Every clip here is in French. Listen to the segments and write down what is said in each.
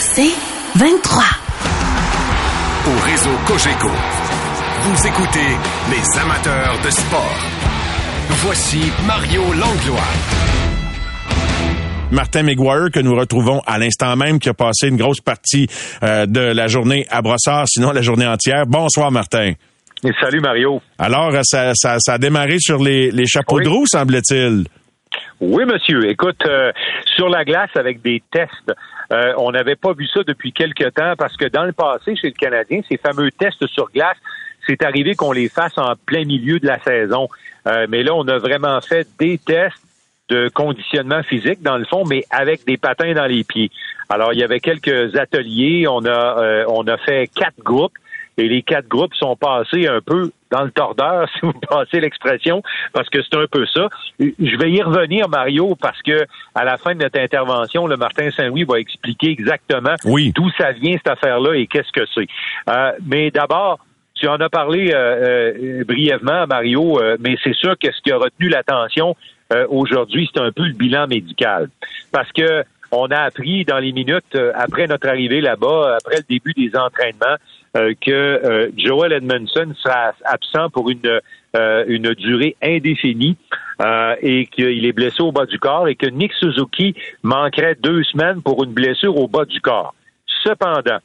C'est 23. Au réseau Cogeco, vous écoutez les amateurs de sport. Voici Mario Langlois. Martin McGuire que nous retrouvons à l'instant même qui a passé une grosse partie euh, de la journée à Brossard, sinon la journée entière. Bonsoir Martin. Et salut Mario. Alors, ça, ça, ça a démarré sur les, les chapeaux Oui. de roue, semble-t-il. Oui, monsieur. Écoute, euh, sur la glace avec des tests, euh, on n'avait pas vu ça depuis quelque temps parce que dans le passé, chez le Canadien, ces fameux tests sur glace, c'est arrivé qu'on les fasse en plein milieu de la saison. Euh, mais là, on a vraiment fait des tests de conditionnement physique, dans le fond, mais avec des patins dans les pieds. Alors, il y avait quelques ateliers. On a, euh, on a fait quatre groupes. Et les quatre groupes sont passés un peu dans le tordeur, si vous passez l'expression, parce que c'est un peu ça. Je vais y revenir, Mario, parce que à la fin de notre intervention, le Martin Saint-Louis va expliquer exactement Oui. d'où ça vient cette affaire-là et qu'est-ce que c'est. Euh, mais d'abord, tu en as parlé euh, euh, brièvement, Mario, euh, mais c'est sûr que ce qui a retenu l'attention euh, aujourd'hui, c'est un peu le bilan médical. Parce que on a appris dans les minutes après notre arrivée là-bas, après le début des entraînements, euh, que euh, Joel Edmondson sera absent pour une, euh, une durée indéfinie euh, et qu'il est blessé au bas du corps et que Nick Suzuki manquerait deux semaines pour une blessure au bas du corps. Cependant,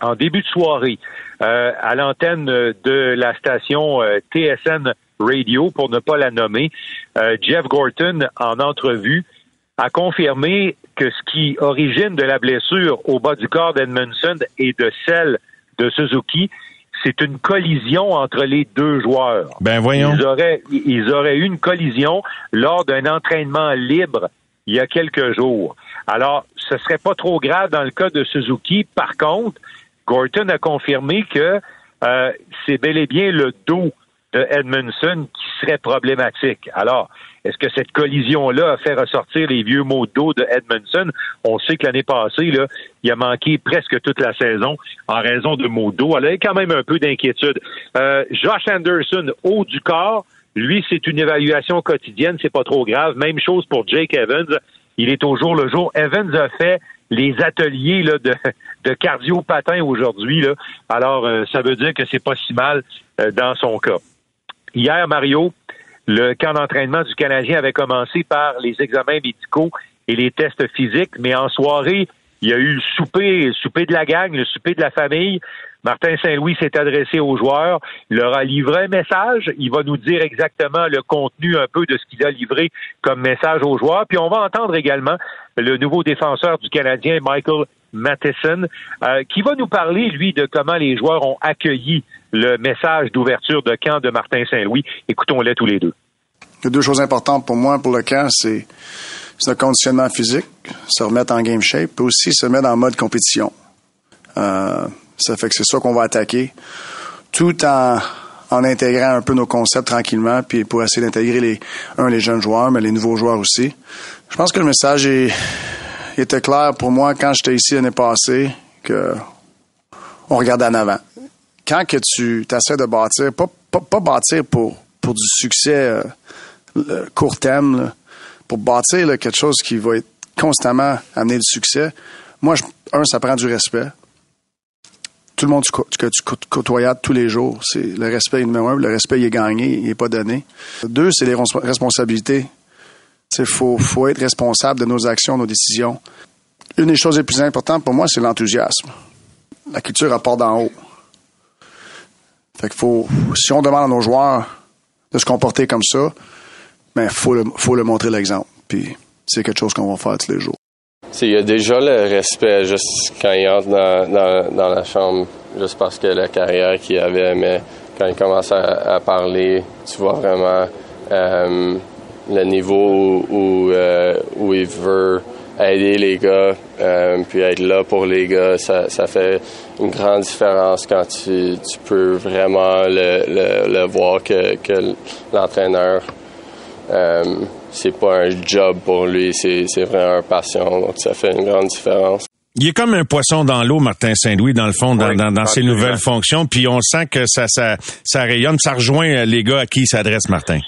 en début de soirée, euh, à l'antenne de la station TSN Radio, pour ne pas la nommer, Jeff Gorton, en entrevue, a confirmé que ce qui origine de la blessure au bas du corps d'Edmondson et de celle de Suzuki, c'est une collision entre les deux joueurs. Ben voyons. Ils auraient, ils auraient eu une collision lors d'un entraînement libre il y a quelques jours. Alors, ce serait pas trop grave dans le cas de Suzuki. Par contre, Gorton a confirmé que euh, c'est bel et bien le dos de Edmondson qui serait problématique. Alors, est-ce que cette collision-là a fait ressortir les vieux mots de dos de Edmondson? On sait que l'année passée, là, il a manqué presque toute la saison en raison de mots de dos. Alors, il y a quand même un peu d'inquiétude. Euh, Josh Anderson, haut du corps, lui, c'est une évaluation quotidienne, c'est pas trop grave. Même chose pour Jake Evans. Il est au jour le jour. Evans a fait les ateliers là, de, de cardio-patin aujourd'hui. Là. Alors, euh, ça veut dire que c'est pas si mal euh, dans son cas. Hier, Mario, le camp d'entraînement du Canadien avait commencé par les examens médicaux et les tests physiques, mais en soirée, il y a eu le souper, le souper de la gang, le souper de la famille. Martin Saint-Louis s'est adressé aux joueurs, leur a livré un message. Il va nous dire exactement le contenu un peu de ce qu'il a livré comme message aux joueurs. Puis on va entendre également le nouveau défenseur du Canadien, Michael Matheson, euh, qui va nous parler, lui, de comment les joueurs ont accueilli le message d'ouverture de camp de Martin Saint-Louis. Écoutons-les tous les deux. Il y a deux choses importantes pour moi pour le camp, c'est le conditionnement physique, se remettre en game shape, puis aussi se mettre en mode compétition. Euh, ça fait que c'est ça qu'on va attaquer, tout en, en intégrant un peu nos concepts tranquillement, puis pour essayer d'intégrer les un les jeunes joueurs, mais les nouveaux joueurs aussi. Je pense que le message est, était clair pour moi quand j'étais ici l'année passée, que on regarde en avant. Quand que tu essaies de bâtir, pas, pas, bâtir pour, pour du succès euh, court terme, pour bâtir quelque chose qui va être constamment amener du succès, moi, je- un, ça prend du respect. Tout le monde que tu cô- côtoyes tous les jours, c'est le respect est numéro un. Le respect il est gagné, il est pas donné. Deux, c'est les res- responsabilités. Il faut, faut être responsable de nos actions, nos décisions. Une des choses les plus importantes pour moi, c'est l'enthousiasme. La culture apporte d'en haut. Fait qu'il faut, si on demande à nos joueurs de se comporter comme ça, ben, faut le, faut le montrer l'exemple. Puis, c'est quelque chose qu'on va faire tous les jours. Il y a déjà le respect juste quand il entre dans, la chambre, juste parce que la carrière qu'il avait, mais quand il commence à, à parler, tu vois vraiment euh, le niveau où, où, euh, où il veut aider les gars, euh, puis être là pour les gars. Ça, ça fait une grande différence quand tu, tu peux vraiment le, le, le voir que, que l'entraîneur euh, c'est pas un job pour lui, c'est c'est vraiment une passion. Donc ça fait une grande différence. Il est comme un poisson dans l'eau, Martin Saint-Louis, dans le fond, dans, Oui, dans, dans ses nouvelles fonctions. Puis on sent que ça, ça, ça rayonne, ça rejoint euh, les gars à qui il s'adresse, Martin.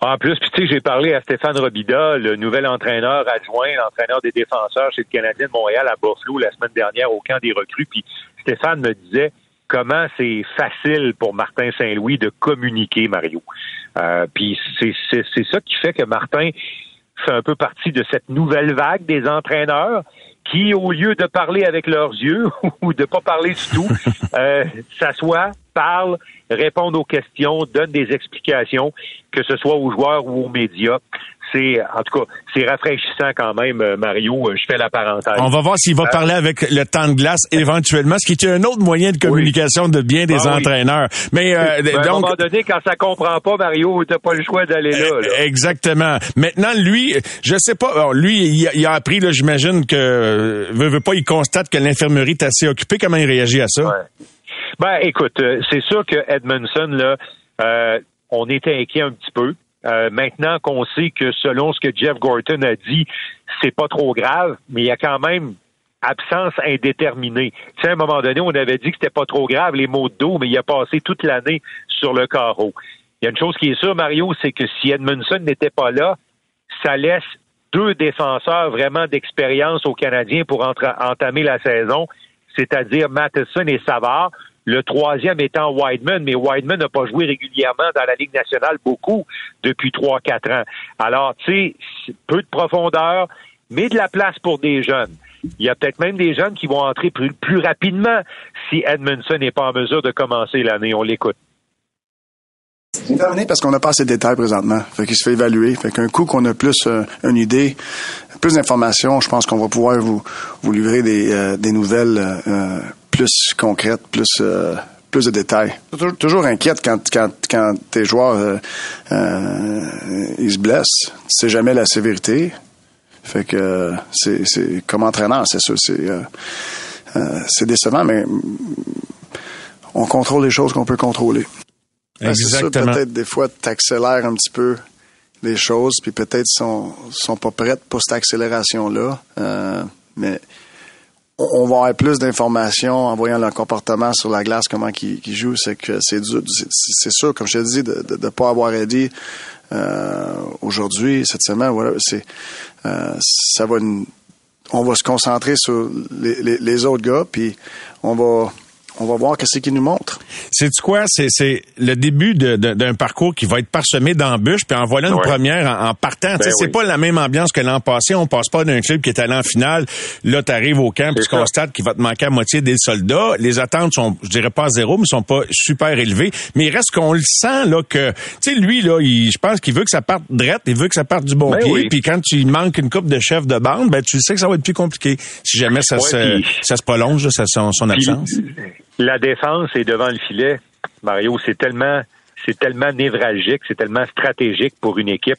En plus, puis tu sais, j'ai parlé à Stéphane Robida, le nouvel entraîneur adjoint, l'entraîneur des défenseurs chez le Canadien de Montréal à Buffalo la semaine dernière au camp des recrues. Puis Stéphane me disait comment c'est facile pour Martin Saint-Louis de communiquer, Mario. Euh, puis c'est ça qui fait que Martin fait un peu partie de cette nouvelle vague des entraîneurs qui, au lieu de parler avec leurs yeux ou de pas parler du tout, euh, s'assoient, parlent, répondent aux questions, donnent des explications, que ce soit aux joueurs ou aux médias. C'est en tout cas c'est rafraîchissant quand même euh, Mario. Euh, je fais la parenthèse. On va voir s'il va euh, parler avec le temps de glace éventuellement ce qui est un autre moyen de communication de bien des ah entraîneurs. Mais donc à un moment donné quand ça comprend pas Mario t'as pas le choix d'aller là, exactement. Maintenant lui je sais pas lui il a, appris là j'imagine que veut, veut pas il constate que l'infirmerie est assez occupée. Comment il réagit à ça? Ben écoute c'est sûr que Edmondson là on était inquiet un petit peu euh, maintenant qu'on sait que selon ce que Jeff Gorton a dit, c'est pas trop grave, mais il y a quand même absence indéterminée. Tu sais, à un moment donné, on avait dit que c'était pas trop grave, les maux de dos, mais il a passé toute l'année sur le carreau. Il y a une chose qui est sûre, Mario, c'est que si Edmondson n'était pas là, ça laisse deux défenseurs vraiment d'expérience aux Canadiens pour entamer la saison, c'est-à-dire Matheson et Savard. Le troisième étant Wideman, mais Wideman n'a pas joué régulièrement dans la Ligue nationale beaucoup depuis trois, quatre ans. Alors, tu sais, peu de profondeur, mais de la place pour des jeunes. Il y a peut-être même des jeunes qui vont entrer plus, rapidement si Edmondson n'est pas en mesure de commencer l'année. On l'écoute. C'est terminé parce qu'on n'a pas assez de détails présentement. Fait qu'il se fait évaluer. Fait qu'un coup qu'on a plus euh, une idée, plus d'informations, je pense qu'on va pouvoir vous, vous livrer des, euh, des nouvelles euh, plus concrète, plus euh, plus de détails. Toujours, toujours inquiète quand quand quand tes joueurs euh, euh, ils se blessent. Tu sais jamais la sévérité. Fait que c'est c'est comme entraîneur, c'est ça, c'est c'est décevant, mais on contrôle les choses qu'on peut contrôler. Exactement. peut-être des fois t'accélères un petit peu les choses, puis peut-être sont sont pas prêtes pour cette accélération là, mais on va avoir plus d'informations en voyant leur comportement sur la glace, comment ils, jouent. C'est que c'est c'est sûr, comme je te dis, de ne pas avoir aidé euh, aujourd'hui, cette semaine. Voilà, c'est euh, ça va. on va se concentrer sur les autres gars, puis on va on va voir qu'est-ce qu'il nous montre. C'est quoi? C'est le début d'un parcours qui va être parsemé d'embûches, puis en voilà une première en, partant. Ben c'est pas la même ambiance que l'an passé. On passe pas d'un club qui est allé en finale. Là, tu arrives au camp, puis tu constates qu'il va te manquer à moitié des soldats. Les attentes sont, je dirais pas à zéro, mais sont pas super élevées. Mais il reste qu'on le sent là que, tu sais, lui là, je pense qu'il veut que ça parte drette, il veut que ça parte du bon ben pied. Puis quand tu manques une coupe de chef de bande, ben tu sais que ça va être plus compliqué si jamais ça se ça se prolonge son, son absence. La défense est devant le filet. Mario, c'est tellement, c'est tellement névralgique, c'est tellement stratégique pour une équipe.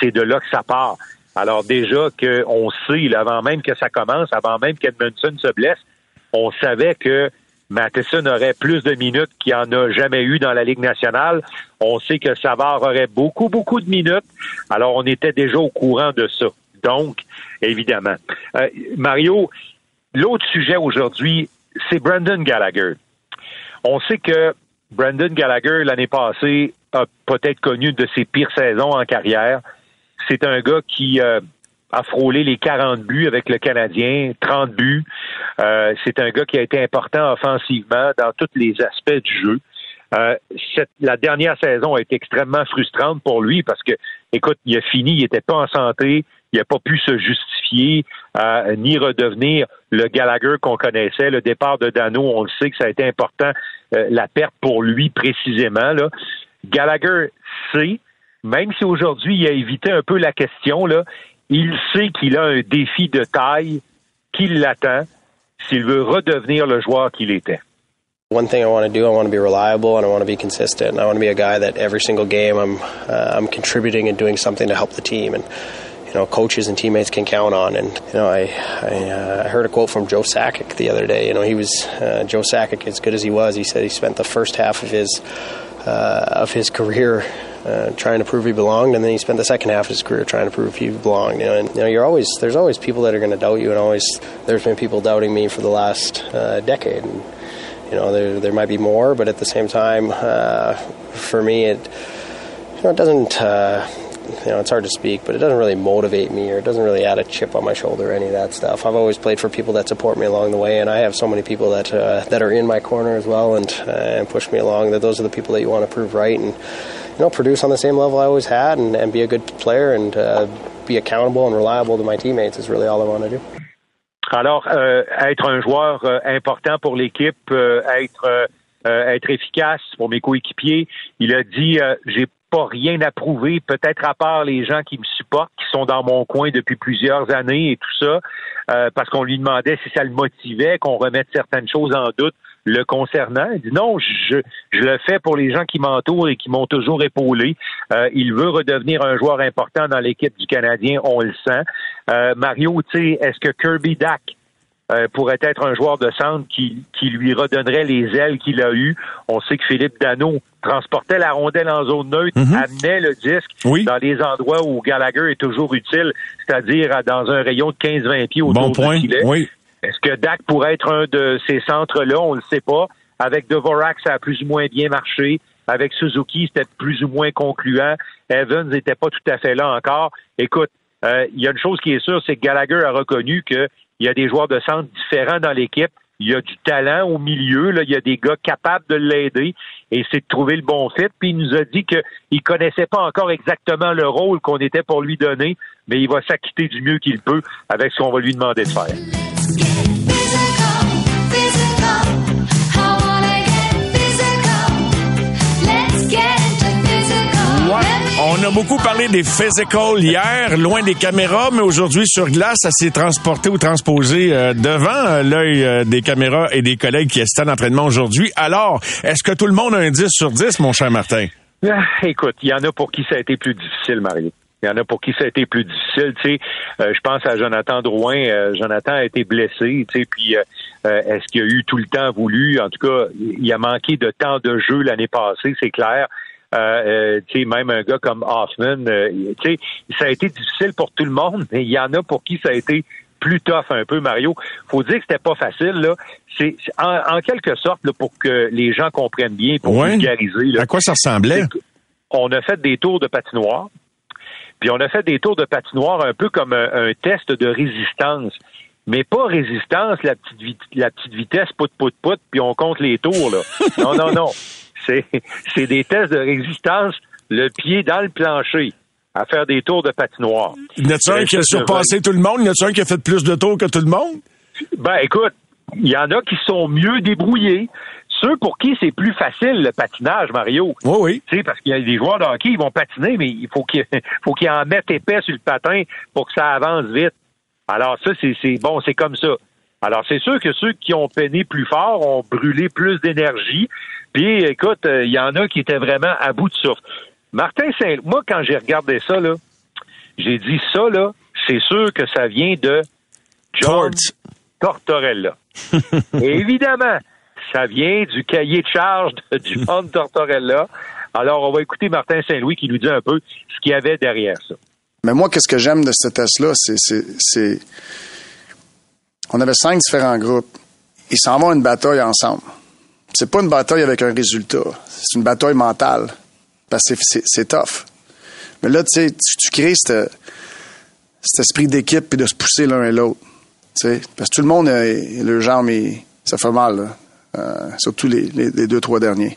C'est de là que ça part. Alors déjà qu'on sait, avant même que ça commence, avant même qu'Edmondson se blesse, on savait que Matheson aurait plus de minutes qu'il en a jamais eu dans la Ligue nationale. On sait que Savard aurait beaucoup, beaucoup de minutes. Alors, on était déjà au courant de ça. Donc, évidemment. Euh, Mario, l'autre sujet aujourd'hui, c'est Brandon Gallagher. On sait que Brandon Gallagher, l'année passée, a peut-être connu de ses pires saisons en carrière. C'est un gars qui euh, a frôlé les 40 buts avec le Canadien, 30 buts. Euh, c'est un gars qui a été important offensivement dans tous les aspects du jeu. Euh, la dernière saison a été extrêmement frustrante pour lui parce que, écoute, il a fini, il n'était pas en santé, il n'a pas pu se justifier euh, ni redevenir le Gallagher qu'on connaissait. Le départ de Dano, on le sait que ça a été important, euh, la perte pour lui précisément. Là. Gallagher sait, même si aujourd'hui il a évité un peu la question, il sait qu'il a un défi de taille qui l'attend s'il veut redevenir le joueur qu'il était. One thing I want to do, I want to be reliable and I want to be consistent. I want to be a guy that every single game I'm uh, I'm contributing and doing something to help the team know coaches and teammates can count on. And you know, I I, uh, heard a quote from Joe Sakic the other day. You know, he was uh, Joe Sakic, as good as he was. He said he spent the first half of his uh, of his career. Uh, trying to prove he belonged, and then he spent the second half of his career trying to prove he belonged. You know, and you know, you're always there's always people that are going to doubt you, and always there's been people doubting me for the last uh, decade. And you know, there there might be more, but at the same time, uh, for me, it you know, it doesn't. You know, it's hard to speak, but it doesn't really motivate me, or it doesn't really add a chip on my shoulder, or any of that stuff. I've always played for people that support me along the way, and I have so many people that uh, that are in my corner as well, and uh, and push me along. That those are the people that you want to prove right, and you know, produce on the same level I always had, and, and be a good player, and uh, be accountable and reliable to my teammates is really all I want to do. Alors, euh, être un joueur euh, important pour l'équipe, euh, être être efficace pour mes coéquipiers. Il a dit euh, j'ai rien à prouver, peut-être à part les gens qui me supportent, qui sont dans mon coin depuis plusieurs années et tout ça, euh, parce qu'on lui demandait si ça le motivait, qu'on remette certaines choses en doute le concernant. Il dit non, je, je le fais pour les gens qui m'entourent et qui m'ont toujours épaulé. Euh, il veut redevenir un joueur important dans l'équipe du Canadien, on le sent. Euh, Mario, tu sais, est-ce que Kirby Dack euh, pourrait être un joueur de centre qui, qui lui redonnerait les ailes qu'il a eues. On sait que Philippe Dano transportait la rondelle en zone neutre, Mhm. amenait le disque Oui. dans les endroits où Gallagher est toujours utile, c'est-à-dire dans un rayon de 15-20 pieds autour Bon point. du. Oui. Est-ce que Dak pourrait être un de ces centres-là? On ne le sait pas. Avec Devorak, ça a plus ou moins bien marché. Avec Suzuki, c'était plus ou moins concluant. Evans n'était pas tout à fait là encore. Écoute, euh, il y a une chose qui est sûre, c'est que Gallagher a reconnu qu'il y a des joueurs de centre différents dans l'équipe. Il y a du talent au milieu. Là. Il y a des gars capables de l'aider. Et c'est de trouver le bon fit. Puis il nous a dit qu'il connaissait pas encore exactement le rôle qu'on était pour lui donner, mais il va s'acquitter du mieux qu'il peut avec ce qu'on va lui demander de faire. On a beaucoup parlé des physical hier, loin des caméras, mais aujourd'hui sur glace, ça s'est transporté ou transposé euh, devant euh, l'œil euh, des caméras et des collègues qui étaient en entraînement aujourd'hui. Alors, est-ce que tout le monde a un 10 sur 10, mon cher Martin? Ah, écoute, il y en a pour qui ça a été plus difficile, Mario. Il y en a pour qui ça a été plus difficile. Tu sais, je pense à Jonathan Drouin. Jonathan a été blessé. Tu sais, puis est-ce qu'il a eu tout le temps voulu? En tout cas, il a manqué de temps de jeu l'année passée, c'est clair. Euh, euh, même un gars comme Hoffman, euh, ça a été difficile pour tout le monde, mais il y en a pour qui ça a été plus tough un peu, Mario. Faut dire que c'était pas facile, là. C'est en, en quelque sorte là, pour que les gens comprennent bien, pour Ouais. vulgariser. Là, À quoi ça ressemblait? on a fait des tours de patinoire, puis on a fait des tours de patinoire un peu comme un, un test de résistance. Mais pas résistance, la petite, vit- la petite vitesse, pout, pout, pout, puis on compte les tours, là. Non, non, non. C'est, des tests de résistance, le pied dans le plancher, à faire des tours de patinoire. Y en un qui a surpassé tout le monde? Y en a-tu un qui a fait plus de tours que tout le monde? Ben, écoute, il y en a qui sont mieux débrouillés. Ceux pour qui c'est plus facile, le patinage, Mario. Oui, oui. Tu sais, parce qu'il y a des joueurs de hockey, ils vont patiner, mais il faut qu'ils faut qu'ils en mettent épais sur le patin pour que ça avance vite. Alors ça, c'est- bon, c'est comme ça. Alors c'est sûr que ceux qui ont peiné plus fort ont brûlé plus d'énergie. Puis écoute, euh, il y en a qui étaient vraiment à bout de souffle. Martin Saint, moi quand j'ai regardé ça là, j'ai dit ça là, c'est sûr que ça vient de John Tortorella. Et évidemment, ça vient du cahier de charge de John Tortorella. Alors, on va écouter Martin Saint-Louis qui nous dit un peu ce qu'il y avait derrière ça. Mais moi, qu'est-ce que j'aime de ce test-là, c'est, c'est, c'est- On avait cinq différents groupes. Ils s'en vont à une bataille ensemble. C'est pas une bataille avec un résultat. C'est une bataille mentale. Parce que c'est, tough. Mais là, tu sais, tu, crées cet esprit d'équipe et de se pousser l'un et l'autre. Parce que tout le monde, euh, le jambe, il- ça fait mal, là. Euh, surtout les, les- les deux, trois derniers.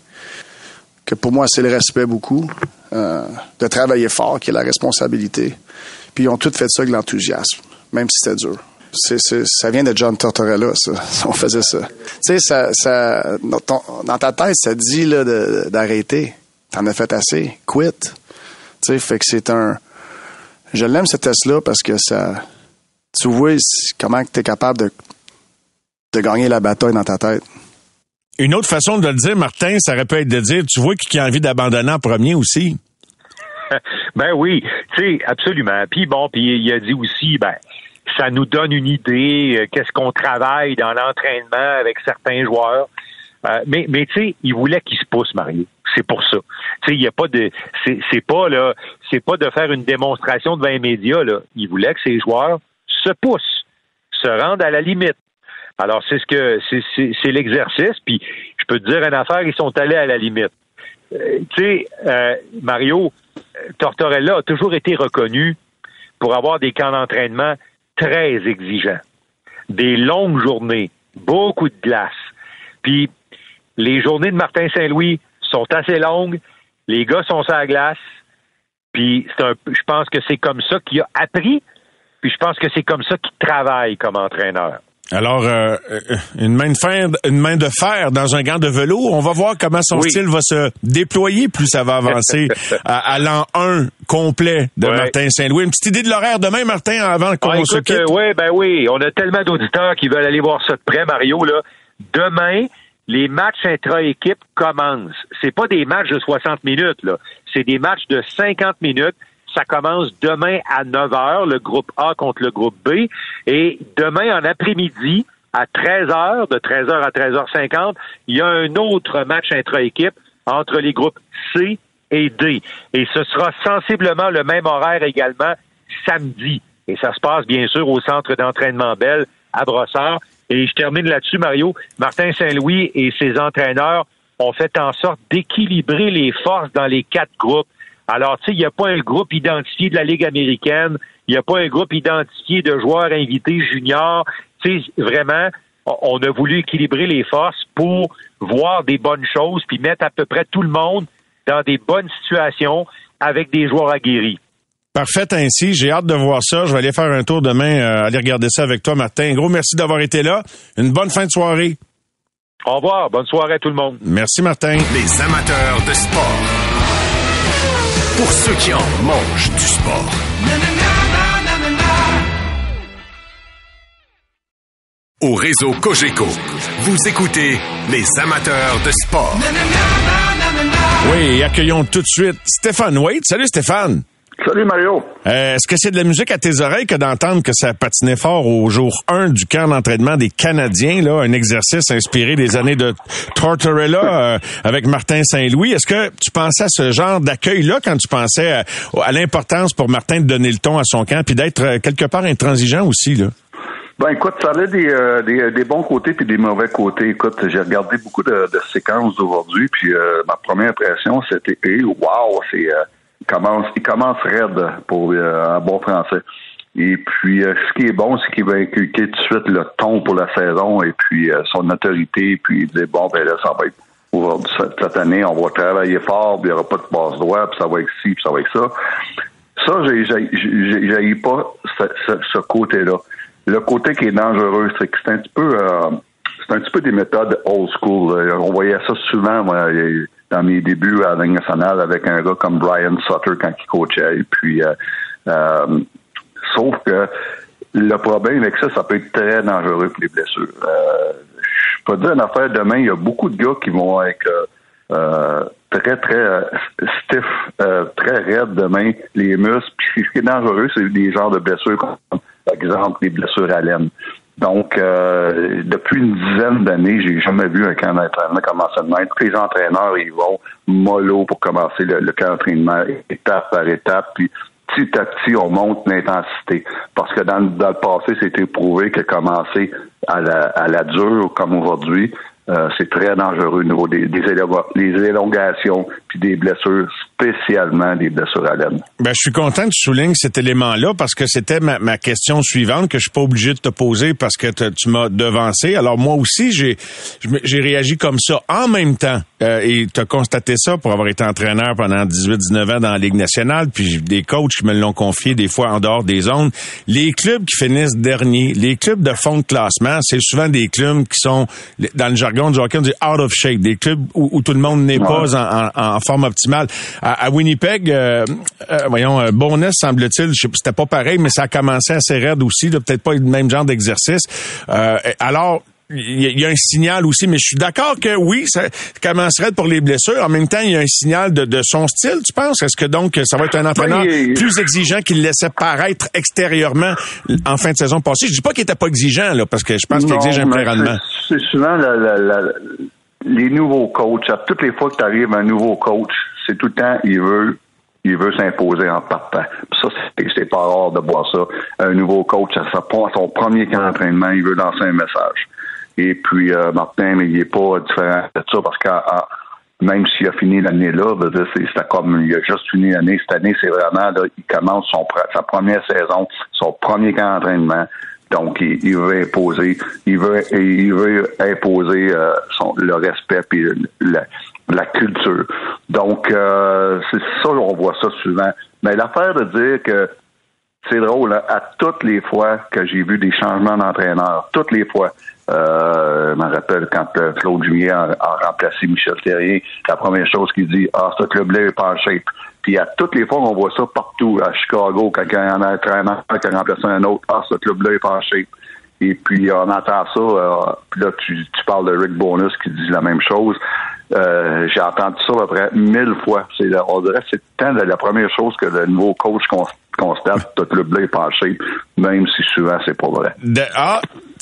Que pour moi, c'est le respect beaucoup, euh, de travailler fort, qui est la responsabilité. Puis ils ont tous fait ça avec l'enthousiasme, même si c'était dur. C'est, c'est- ça vient de John Tortorella, ça. On faisait ça. Tu sais, ça, ça, dans, ton- dans ta tête, ça dit là, de- d'arrêter. T'en as fait assez. Quit. Tu sais, fait que c'est un. Je l'aime ce test-là parce que ça. Tu vois comment tu es capable de, de gagner la bataille dans ta tête. Une autre façon de le dire, Martin, ça aurait pu être de dire, tu vois qui a envie d'abandonner en premier aussi? Ben oui, tu sais, absolument. Puis bon, puis il a dit aussi, ben, ça nous donne une idée, euh, qu'est-ce qu'on travaille dans l'entraînement avec certains joueurs. Euh, mais mais tu sais, il voulait qu'ils se poussent, Mario. C'est pour ça. Tu sais, il y a pas de, c'est pas là, c'est pas de faire une démonstration devant les médias là. Il voulait que ces joueurs se poussent, se rendent à la limite. Alors c'est ce que c'est l'exercice. Puis je peux te dire une affaire, ils sont allés à la limite. Euh, tu sais, euh, Mario, Tortorella a toujours été reconnu pour avoir des camps d'entraînement très exigeants, des longues journées, beaucoup de glace. Puis les journées de Martin Saint-Louis sont assez longues, les gars sont sur la glace, puis je pense que c'est comme ça qu'il a appris, puis je pense que c'est comme ça qu'il travaille comme entraîneur. Alors, euh, euh, une main de fer, une main de fer dans un gant de velours. On va voir comment son Oui. style va se déployer plus ça va avancer à, à l'an 1 complet de Ouais. Martin Saint-Louis. Une petite idée de l'horaire demain, Martin, avant qu'on Ah, se quitte? euh, ouais, ben oui, on a tellement d'auditeurs qui veulent aller voir ça de près, Mario. Là. Demain, les matchs intra-équipe commencent. C'est pas des matchs de 60 minutes, là. C'est des matchs de 50 minutes. Ça commence demain à 9 h, le groupe A contre le groupe B. Et demain en après-midi, à 13 h, de 13 h à 13h50, il y a un autre match intra-équipe entre les groupes C et D. Et ce sera sensiblement le même horaire également samedi. Et ça se passe bien sûr au centre d'entraînement Bell à Brossard. Et je termine là-dessus, Mario. Martin Saint-Louis et ses entraîneurs ont fait en sorte d'équilibrer les forces dans les quatre groupes. Alors, tu sais, il n'y a pas un groupe identifié de la Ligue américaine, il n'y a pas un groupe identifié de joueurs invités juniors. Tu sais, vraiment, on- a voulu équilibrer les forces pour voir des bonnes choses, puis mettre à peu près tout le monde dans des bonnes situations avec des joueurs aguerris. Parfait ainsi. J'ai hâte de voir ça. Je vais aller faire un tour demain, euh, aller regarder ça avec toi, Martin. Gros merci d'avoir été là. Une bonne fin de soirée. Au revoir, bonne soirée à tout le monde. Merci, Martin. Les amateurs de sport. Pour ceux qui en mangent du sport. Au réseau Cogeco, vous écoutez les amateurs de sport. Oui, accueillons tout de suite Stéphane Waite. Salut, Stéphane. Salut Mario. Euh, Est-ce que c'est de la musique à tes oreilles que d'entendre que ça patinait fort au jour 1 du camp d'entraînement des Canadiens, là, un exercice inspiré des années de Tortorella euh, avec Martin Saint-Louis? Est-ce que tu pensais à ce genre d'accueil-là quand tu pensais à, à l'importance pour Martin de donner le ton à son camp puis d'être euh, quelque part intransigeant aussi, là? Ben écoute, ça avait des, euh, des, des bons côtés puis des mauvais côtés. Écoute, j'ai regardé beaucoup de, de séquences d'aujourd'hui, puis euh, ma première impression, c'était hey, wow, c'est euh, commence, il commence raide pour euh, un bon français. Et puis, euh, ce qui est bon, c'est qu'il va inculquer tout de suite le ton pour la saison et puis euh, son autorité, puis il dit bon, ben là, ça va être cette, année, on va travailler fort, puis il n'y aura pas de passe droit, puis ça va être ci, puis ça va être ça. Ça, j'ai pas ce, ce- côté-là. Le côté qui est dangereux, c'est que c'est un petit peu euh, c'est un petit peu des méthodes old school. On voyait ça souvent moi, dans mes débuts à la nationale avec un gars comme Brian Sutter quand il coachait. Et puis euh, euh, sauf que le problème avec ça, ça peut être très dangereux pour les blessures. Euh, je peux dire une affaire demain, il y a beaucoup de gars qui vont être euh, euh, très, très euh, stiff, très raide demain, les muscles. Puis ce qui est dangereux, c'est des genres de blessures comme, par exemple, les blessures à laine. Donc, euh, depuis une dizaine d'années, j'ai jamais vu un camp d'entraînement commencer de même. Tous les entraîneurs, ils vont mollo pour commencer le, camp d'entraînement étape par étape. Puis petit à petit, on monte l'intensité. Parce que dans, le passé, c'était prouvé que commencer à la, à la dure, comme aujourd'hui, euh, c'est très dangereux au niveau des, des, élongations puis des blessures, spécialement blessures à laine. Ben, je suis content que tu soulignes cet élément-là parce que c'était ma, ma question suivante que je suis pas obligé de te poser parce que te- tu m'as devancé. Alors moi aussi, j'ai j'ai réagi comme ça en même temps euh, et tu as constaté ça pour avoir été entraîneur pendant 18-19 ans dans la Ligue nationale, puis j'ai des coachs qui me l'ont confié des fois en dehors des zones. Les clubs qui finissent derniers, les clubs de fond de classement, c'est souvent des clubs qui sont, dans le jargon du hockey, on dit out of shape, des clubs où, où tout le monde n'est pas en, en- en forme optimale. À, à Winnipeg, euh, euh, voyons, euh, Bonus, semble-t-il, c'était pas pareil, mais ça a commencé assez raide aussi, peut-être pas le même genre d'exercice. Euh, alors, il y, a- il y a un signal aussi, mais je suis d'accord que oui, ça commencerait pour les blessures. En même temps, il y a un signal de, de son style, tu penses? Est-ce que donc ça va être un entraîneur Ben, il- plus exigeant qu'il laissait paraître extérieurement en fin de saison passée? Je dis pas qu'il était pas exigeant, là, parce que je pense qu'il exige un plein rendement. c'est- C'est souvent la- la- la- les nouveaux coachs. À toutes les fois que tu arrives un nouveau coach, c'est tout le temps, il veut il veut s'imposer en partant. Ça, c'est- pas rare de voir ça. Un nouveau coach, à son premier camp d'entraînement, il veut lancer un message. Et puis, euh, Martin, mais il est pas différent de ça parce même s'il a fini l'année là, c'est- comme il a juste fini l'année. Cette année, c'est vraiment là, il commence sa première saison, son premier camp d'entraînement. Donc, il, il veut imposer, il veut, il veut imposer euh, son, le respect puis la, la culture. Donc, euh, c'est ça, on voit ça souvent. Mais l'affaire de dire que c'est drôle, hein, à toutes les fois que j'ai vu des changements d'entraîneur, toutes les fois, euh, je me rappelle quand euh, Claude Juillet a, a remplacé Michel Terrier, la première chose qu'il dit, ah, ce club-là est pas en shape. Puis à toutes les fois, on voit ça partout, à Chicago, quand il y en a un entraîneur qui a remplacé un autre, ah, ce club-là est shape. Et puis on entend ça, euh, puis là tu, tu parles de Rick Bonus qui dit la même chose. Euh, j'ai entendu ça à peu près mille fois. On dirait que c'est la première chose que le nouveau coach cons- constate, ce club-là est shape, même si souvent c'est pas vrai. De- ah,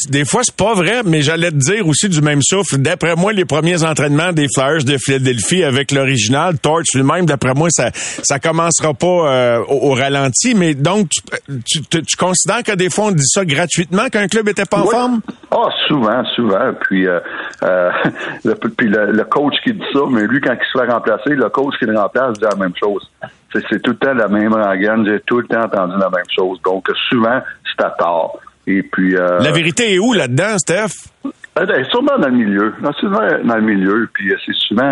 des fois, c'est pas vrai, mais j'allais te dire aussi du même souffle. D'après moi, les premiers entraînements des Flyers de Philadelphie avec l'original, Torch lui-même, d'après moi, ça ça commencera pas euh, au, au ralenti. Mais donc, tu, tu, tu- tu considères que des fois, on dit ça gratuitement qu'un club était pas en Oui. forme? Ah, souvent, souvent. Puis, euh, euh, le, puis le, le coach qui dit ça, mais lui, quand il se fait remplacer, le coach qui le remplace dit la même chose. C'est, tout le temps la même rengaine. J'ai tout le temps entendu la même chose. Donc, souvent, c'est à tort. Et puis... Euh, La vérité est où là-dedans, Steph? euh, ben, sûrement dans le milieu. Non, souvent dans le milieu. Puis euh, c'est souvent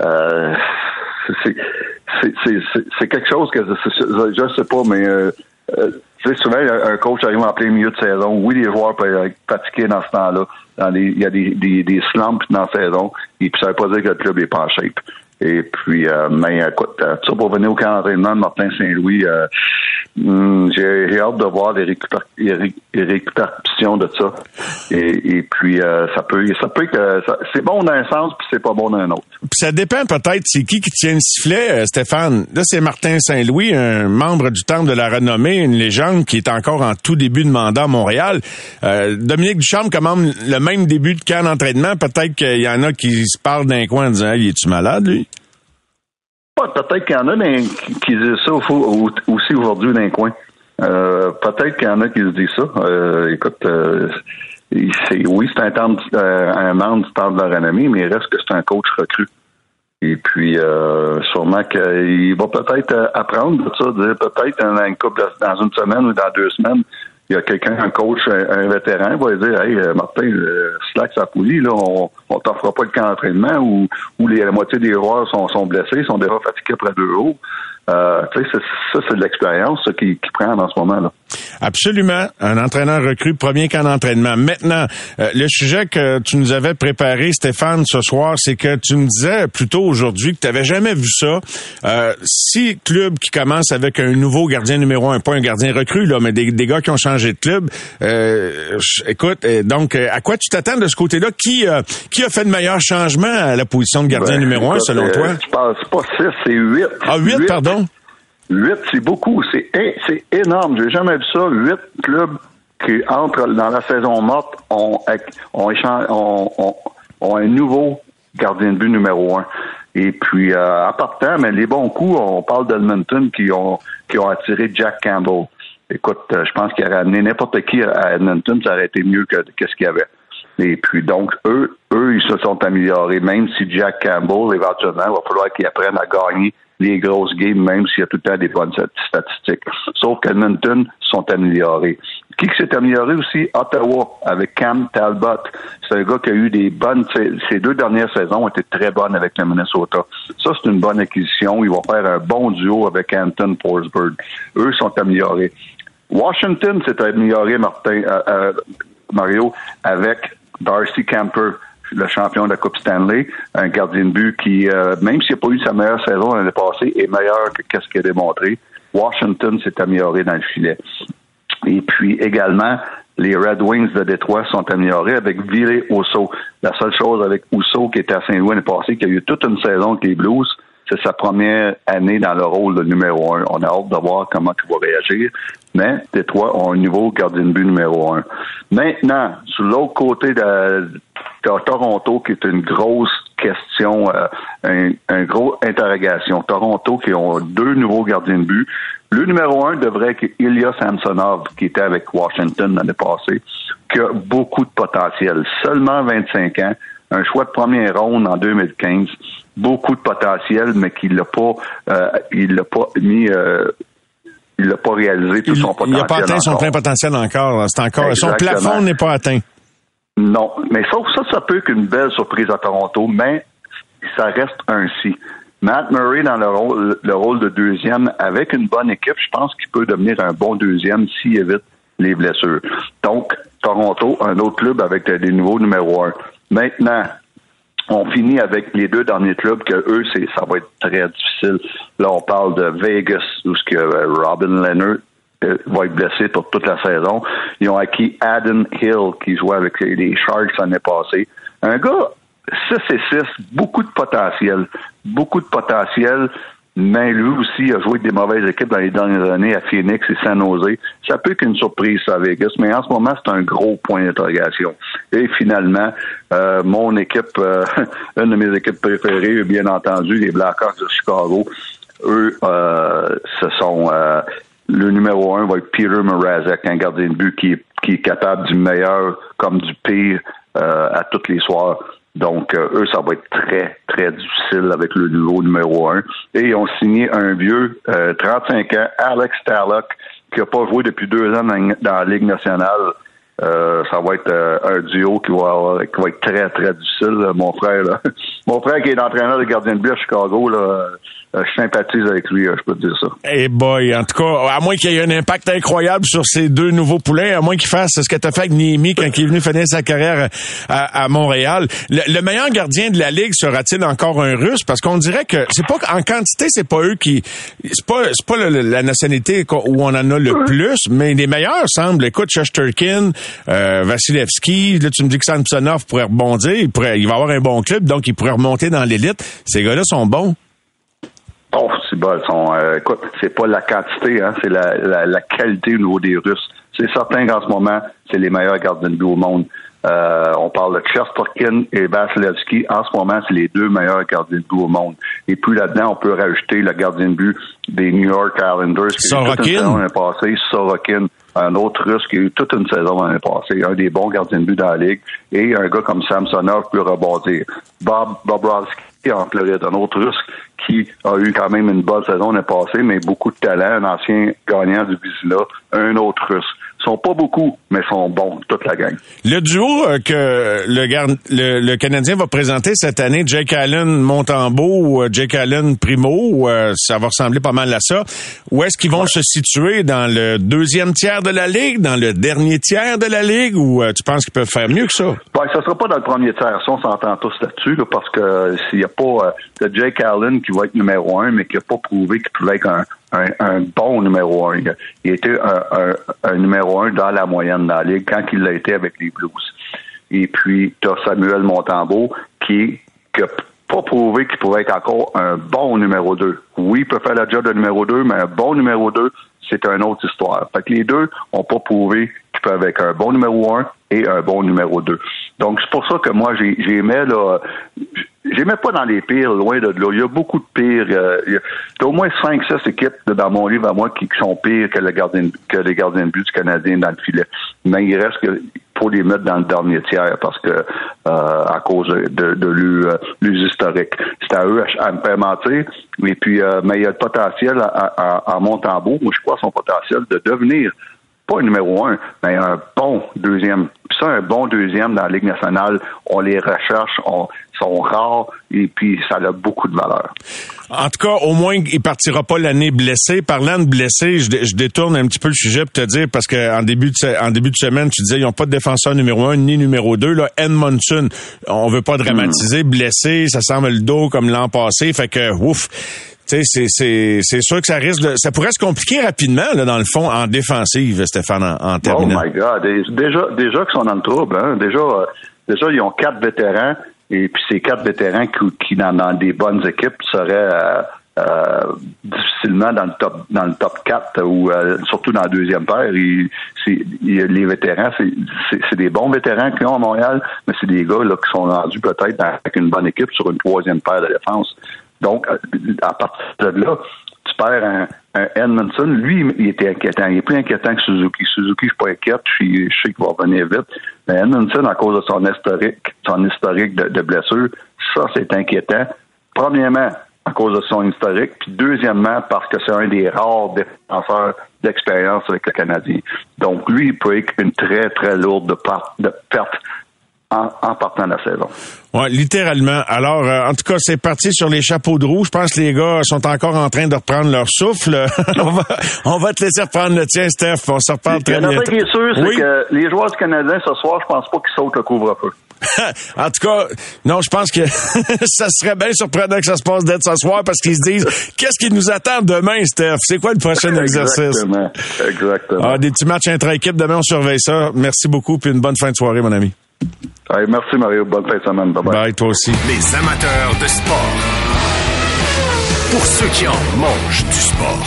euh, c'est, quelque chose que je, je sais pas, mais tu sais, souvent un coach arrive en plein milieu de saison. Oui, les joueurs peuvent être fatigués dans ce temps-là. Il y a des, des, des slumps dans la saison. Et puis ça veut pas dire que le club est pas en shape. Et puis, euh, mais écoute, euh, ça pour venir au camp d'entraînement de Martin Saint-Louis, euh, hum, j'ai, hâte de voir les, récupér- les ré- les récupérations de ça. Et, et puis, euh, ça peut, ça peut que c'est bon d'un sens, puis c'est pas bon d'un autre. Puis ça dépend peut-être c'est qui qui tient le sifflet, euh, Stéphane? Là, c'est Martin Saint-Louis, un membre du Temple de la Renommée, une légende qui est encore en tout début de mandat à Montréal. Euh, Dominique Ducharme commande le même début de camp d'entraînement. Peut-être qu'il y en a qui se parlent d'un coin en disant hey, « es-tu malade, lui? » Ouais, peut-être qu'il y en a qui, disent ça au- au- aussi aujourd'hui dans les coins. Euh, peut-être qu'il y en a qui se disent ça. Euh, écoute, euh, oui, c'est un, temple, euh, un membre du temple de la renommée, mais il reste que c'est un coach recru. Et puis, euh, sûrement qu'il va peut-être euh, apprendre de ça, dire peut-être dans une couple dans une semaine ou dans deux semaines, il y a quelqu'un, un coach, un, vétéran, va dire Hey, euh, Martin, euh, slack sa poulie, là, on, on t'offrira pas le camp d'entraînement ou, ou les, la moitié des joueurs sont, sont blessés, sont déjà fatigués après deux jours. Euh, ça, c'est de l'expérience qui, qui prend en ce moment-là. Absolument. Un entraîneur recru, premier camp d'entraînement. Maintenant, euh, le sujet que tu nous avais préparé, Stéphane, ce soir, c'est que tu me disais plus tôt aujourd'hui que tu n'avais jamais vu ça. Euh, si club qui commence avec un nouveau gardien numéro un, pas un gardien recru, là, mais des, des gars qui ont changé de club, euh, écoute, euh, donc, euh, à quoi tu t'attends de ce côté-là? Qui, euh, qui a fait le meilleur changement à la position de gardien Ben, numéro un, selon toi? Je pense pas six, c'est huit. Ah, huit, pardon? Huit, c'est beaucoup. C'est c'est énorme. J'ai jamais vu ça. Huit clubs qui entrent dans la saison morte ont, un nouveau gardien de but numéro un. Et puis, euh, en partant, mais les bons coups, on parle d'Edmonton qui ont, qui ont attiré Jack Campbell. Écoute, euh, je pense qu'il aurait amené n'importe qui à Edmonton, ça aurait été mieux que, ce qu'il y avait. Et puis, donc, eux, eux, ils se sont améliorés. Même si Jack Campbell, éventuellement, il va falloir qu'il apprenne à gagner les grosses games, même s'il y a tout le temps des bonnes stat- statistiques. Sauf qu'Edmonton sont améliorés. Qui s'est amélioré aussi? Ottawa, avec Cam Talbot. C'est un gars qui a eu des bonnes... Ses deux dernières saisons ont été très bonnes avec le Minnesota. Ça, c'est une bonne acquisition. Ils vont faire un bon duo avec Anton Forsberg. Eux sont améliorés. Washington s'est amélioré, Martin, euh, euh, Mario, avec Darcy Camper, le champion de la Coupe Stanley, un gardien de but qui, euh, même s'il n'a pas eu sa meilleure saison l'année passée, est meilleur que ce qu'il a démontré. Washington s'est amélioré dans le filet. Et puis également, les Red Wings de Détroit sont améliorés avec Viré Osso. La seule chose avec Osso qui était à Saint-Louis l'année passée, qui a eu toute une saison avec les Blues, c'est sa première année dans le rôle de numéro un. On a hâte de voir comment il va réagir. Mais Détroit ont un nouveau gardien de but numéro un. Maintenant, sur l'autre côté de, Toronto, qui est une grosse question, euh, un, un gros interrogation. Toronto qui ont deux nouveaux gardiens de but. Le numéro un devrait être Ilya Samsonov, qui était avec Washington l'année passée, qui a beaucoup de potentiel. Seulement 25 ans, un choix de première ronde en 2015, beaucoup de potentiel, mais qu'il l'a pas, euh, il l'a pas mis. euh, il l'a pas réalisé tout Il son potentiel. n'a pas atteint son plein potentiel encore. C'est encore son plafond n'est pas atteint. Non, mais sauf ça, ça peut être une belle surprise à Toronto, mais ça reste un si. Matt Murray dans le rôle, le rôle de deuxième, avec une bonne équipe, je pense qu'il peut devenir un bon deuxième s'il évite les blessures. Donc, Toronto, un autre club avec des nouveaux numéro un. Maintenant, on finit avec les deux derniers clubs que eux, c'est ça va être très difficile. Là, on parle de Vegas, où ce que euh, Robin Leonard euh, va être blessé pour toute la saison. Ils ont acquis Adam Hill, qui jouait avec les- les Sharks l'année passée. Un gars 6 et 6, beaucoup de potentiel. Beaucoup de potentiel. Mais lui aussi a joué avec des mauvaises équipes dans les dernières années à Phoenix et San Jose. Ça peut qu'une surprise à Vegas, mais en ce moment, c'est un gros point d'interrogation. Et finalement, euh, mon équipe, euh, une de mes équipes préférées, bien entendu, les Blackhawks de Chicago, eux, euh, ce sont euh, le numéro un va être Peter Mrazek, un gardien de but qui est, qui est capable du meilleur comme du pire euh, à tous les soirs. Donc, euh, eux, ça va être très, très difficile avec le nouveau numéro un. Et ils ont signé un vieux, euh, 35 ans, Alex Starlock, qui n'a pas joué depuis deux ans dans, la Ligue nationale. Euh, ça va être euh, un duo qui va, avoir- qui va être très, très difficile. Mon frère, là. mon frère qui est entraîneur de gardien de but à Chicago, là, je sympathise avec lui, euh, je peux te dire ça. Eh boy, en tout cas, à moins qu'il y ait un impact incroyable sur ces deux nouveaux poulains, à moins qu'il fasse ce que tu fait avec Niemi quand il est venu finir sa carrière à, Montréal. Le, le meilleur gardien de la ligue sera-t-il encore un Russe? Parce qu'on dirait que c'est pas en quantité, c'est pas eux qui, c'est pas c'est pas la nationalité où on en a le plus, mais les meilleurs semblent. Écoute, Shesterkin, euh, Vasilevski, là tu me dis que Samsonov pourrait rebondir, il pourrait, il va avoir un bon club, donc il pourrait remonter dans l'élite. Ces gars-là sont bons. Oh, c'est bon. Sont, euh, écoute, c'est pas la quantité, hein, c'est la, la, la qualité au niveau des Russes. C'est certain qu'en ce moment, c'est les meilleurs gardiens de but au monde. Euh, on parle de Chesterkin et Vasilevski. En ce moment, c'est les deux meilleurs gardiens de but au monde. Et puis là-dedans, on peut rajouter le gardien de but des New York Islanders. qui a eu toute Sorokin. une saison l'année passée, Sorokin. Un autre russe qui a eu toute une saison l'année passée. Un des bons gardiens de but dans la ligue. Et un gars comme Samsonov peut rebondir. Bob Bobrovski en Floride, un autre russe qui a eu quand même une bonne saison l'année passée, mais beaucoup de talent, un ancien gagnant du Vizina, un autre russe. Sont pas beaucoup, mais sont bons, toute la gang. Le duo euh, que le, gar- le, le Canadien va présenter cette année, Jake Allen Montembeau ou euh, Jake Allen Primo, euh, ça va ressembler pas mal à ça. Où est-ce qu'ils vont se situer? Dans le deuxième tiers de la ligue, dans le dernier tiers de la ligue, ou euh, tu penses qu'ils peuvent faire mieux que ça? Ben, ça sera pas dans le premier tiers, ça, on s'entend tous là-dessus, là, parce que s'il n'y a pas de Jake Allen qui va être numéro un, mais qui n'a pas prouvé qu'il pouvait être un, un, bon numéro un. Il été un, un, numéro un dans la moyenne dans la ligue quand il l'a été avec les Blues. Et puis, tu as Samuel Montembeau qui n'a pas prouvé qu'il pouvait être encore un bon numéro 2. Oui, il peut faire la job de numéro 2, mais un bon numéro 2, c'est une autre histoire. Fait que les deux n'ont pas prouvé qu'ils peuvent être un bon numéro 1 et un bon numéro 2. Donc, c'est pour ça que moi, j'ai- j'aimais, là, j'aimais pas dans les pires, loin de là. Il y a beaucoup de pires. euh, il y a au moins 5-6 équipes dans mon livre à moi qui, qui sont pires que, le gardien, que les gardiens de but du Canadien dans le filet. Mais il reste que faut les mettre dans le dernier tiers parce que euh, à cause de, de l'u- euh, l'us historique. C'est à eux à, me faire mentir. Puis, euh, mais il y a le potentiel à, à, à moi je crois son potentiel de devenir pas un numéro un, mais un bon deuxième. Puis ça, un bon deuxième dans la Ligue nationale, on les recherche, on sont rares et puis ça a beaucoup de valeur. En tout cas, au moins, il partira pas l'année blessé. Parlant de blessé, je, je détourne un petit peu le sujet pour te dire, parce que en début de, en début de semaine, tu disais, ils n'ont pas de défenseur numéro un ni numéro deux. Là, Edmondson, on veut pas dramatiser, blessé, ça semble le dos comme l'an passé. Fait que, ouf. C'est, c'est, c'est sûr que ça risque de, ça pourrait se compliquer rapidement, là, dans le fond, en défensive, Stéphane, en, en Oh terminant. my God. Déjà, déjà qu'ils sont dans le trouble. Hein. Déjà, euh, déjà, ils ont quatre vétérans. Et puis ces quatre vétérans qui, qui dans, dans des bonnes équipes, seraient euh, euh, difficilement dans le top dans le top 4 ou euh, surtout dans la deuxième paire. Les vétérans, c'est, c'est, c'est des bons vétérans qu'ils ont à Montréal, mais c'est des gars là, qui sont rendus peut-être avec une bonne équipe sur une troisième paire de défense. Donc, euh, à partir de là, tu perds un, un Edmondson, lui, il était inquiétant. Il est plus inquiétant que Suzuki. Suzuki, je suis pas inquiète, je, sais qu'il va revenir vite. Mais Edmondson, à cause de son historique, son historique de, de blessure, ça, c'est inquiétant. Premièrement, à cause de son historique, puis deuxièmement, parce que c'est un des rares défenseurs d'expérience avec le Canadien. Donc, lui, il peut être une très, très lourde de perte en, en partant de la saison. Ouais, littéralement. Alors, euh, en tout cas, c'est parti sur les chapeaux de roue. Je pense que les gars sont encore en train de reprendre leur souffle. on, va, on va te laisser reprendre le tien, Steph. On se reparle très bientôt. qui est sûr, c'est que les joueurs du Canadien ce soir, je pense pas qu'ils sautent le couvre-feu. en tout cas, non, je pense que ça serait bien surprenant que ça se passe dès ce soir parce qu'ils se disent qu'est-ce qui nous attend demain, Steph? C'est quoi le prochain exercice? Exactement. Exactement. Ah, des petits matchs intra-équipe. Demain, on surveille ça. Merci beaucoup, puis une bonne fin de soirée, mon ami. Allez, merci Mario. Bonne fin de semaine. Bye bye. Bye, toi aussi. Les amateurs de sport. Pour ceux qui en mangent du sport.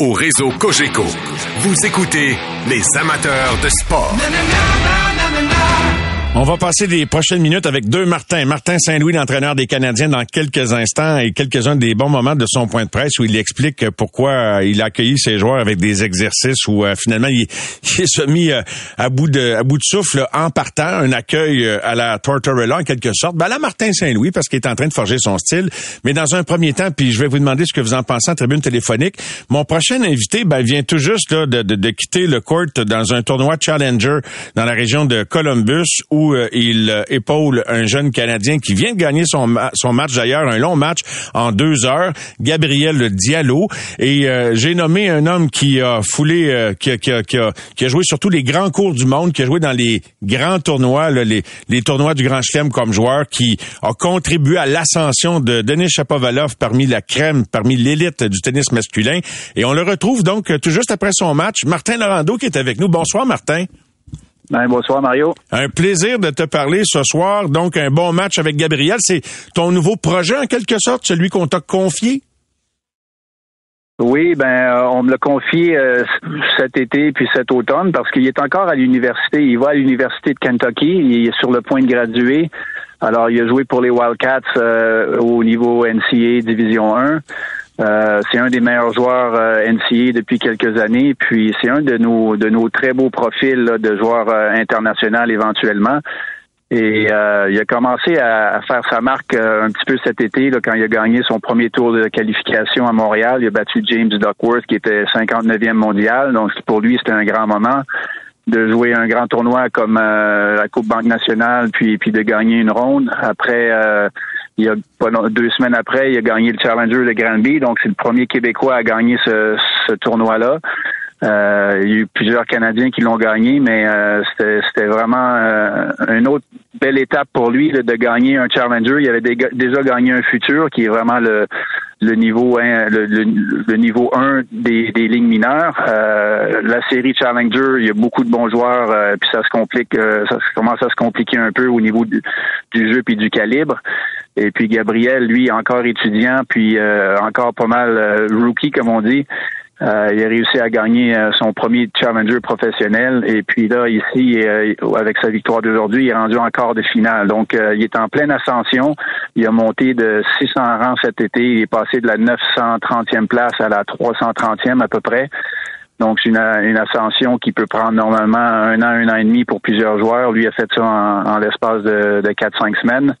Au réseau Cogeco, vous écoutez les amateurs de sport. On va passer les prochaines minutes avec deux Martin. Martin Saint-Louis, l'entraîneur des Canadiens, dans quelques instants et quelques-uns des bons moments de son point de presse où il explique pourquoi euh, il a accueilli ses joueurs avec des exercices où euh, finalement il, il s'est mis euh, à bout de à bout de souffle en partant, un accueil euh, à la Tortorella en quelque sorte. Ben là, Martin Saint-Louis parce qu'il est en train de forger son style. Mais dans un premier temps, puis je vais vous demander ce que vous en pensez en tribune téléphonique. Mon prochain invité ben, vient tout juste là, de, de, de quitter le court dans un tournoi Challenger dans la région de Columbus où euh, il euh, épaule un jeune Canadien qui vient de gagner son, son match d'ailleurs, un long match en deux heures, Gabriel Diallo. Et euh, j'ai nommé un homme qui a foulé, qui, a, qui, a, joué sur tous les grands cours du monde, qui a joué dans les grands tournois, les, les tournois du Grand Chelem comme joueur, qui a contribué à l'ascension de Denis Shapovalov parmi la crème, parmi l'élite du tennis masculin. Et on le retrouve donc tout juste après son match. Martin Laurando qui est avec nous. Bonsoir Martin. Ben, bonsoir Mario. Un plaisir de te parler ce soir. Donc, un bon match avec Gabriel. C'est ton nouveau projet, en quelque sorte, celui qu'on t'a confié? Oui, ben euh, on me l'a confié euh, cet été puis cet automne parce qu'il est encore à l'université. Il va à l'université de Kentucky. Il est sur le point de graduer. Alors, il a joué pour les Wildcats euh, au niveau NCA Division 1. Euh, c'est un des meilleurs joueurs euh, NCA depuis quelques années. Puis c'est un de nos de nos très beaux profils là, de joueurs euh, international éventuellement. Et euh, il a commencé à, à faire sa marque euh, un petit peu cet été là, quand il a gagné son premier tour de qualification à Montréal. Il a battu James Duckworth qui était 59e mondial. Donc pour lui, c'était un grand moment de jouer un grand tournoi comme la Coupe Banque Nationale, puis puis de gagner une ronde. Après, il y a pas deux semaines après, il a gagné le Challenger de Granby. Donc c'est le premier Québécois à gagner ce, ce tournoi-là. Euh, il y a eu plusieurs Canadiens qui l'ont gagné, mais euh, c'était vraiment euh, une autre belle étape pour lui de gagner un challenger. Il avait déjà gagné un futur qui est vraiment le, le niveau un, le, le- le niveau 1 des, des lignes mineures. Euh, la série Challenger, il y a beaucoup de bons joueurs, euh, puis ça se complique, euh, ça commence à se compliquer un peu au niveau du, du jeu puis du calibre. Et puis Gabriel, lui, encore étudiant, puis encore pas mal rookie, comme on dit. Euh, il a réussi à gagner euh, son premier challenger professionnel et puis là ici euh, avec sa victoire d'aujourd'hui, il est rendu en quart de finale. Donc euh, il est en pleine ascension. Il a monté de 600 rangs cet été. Il est passé de la 930e place à la 330e à peu près. Donc c'est une, une ascension qui peut prendre normalement un an, un an et demi pour plusieurs joueurs. Lui a fait ça en, en l'espace de, de 4-5 semaines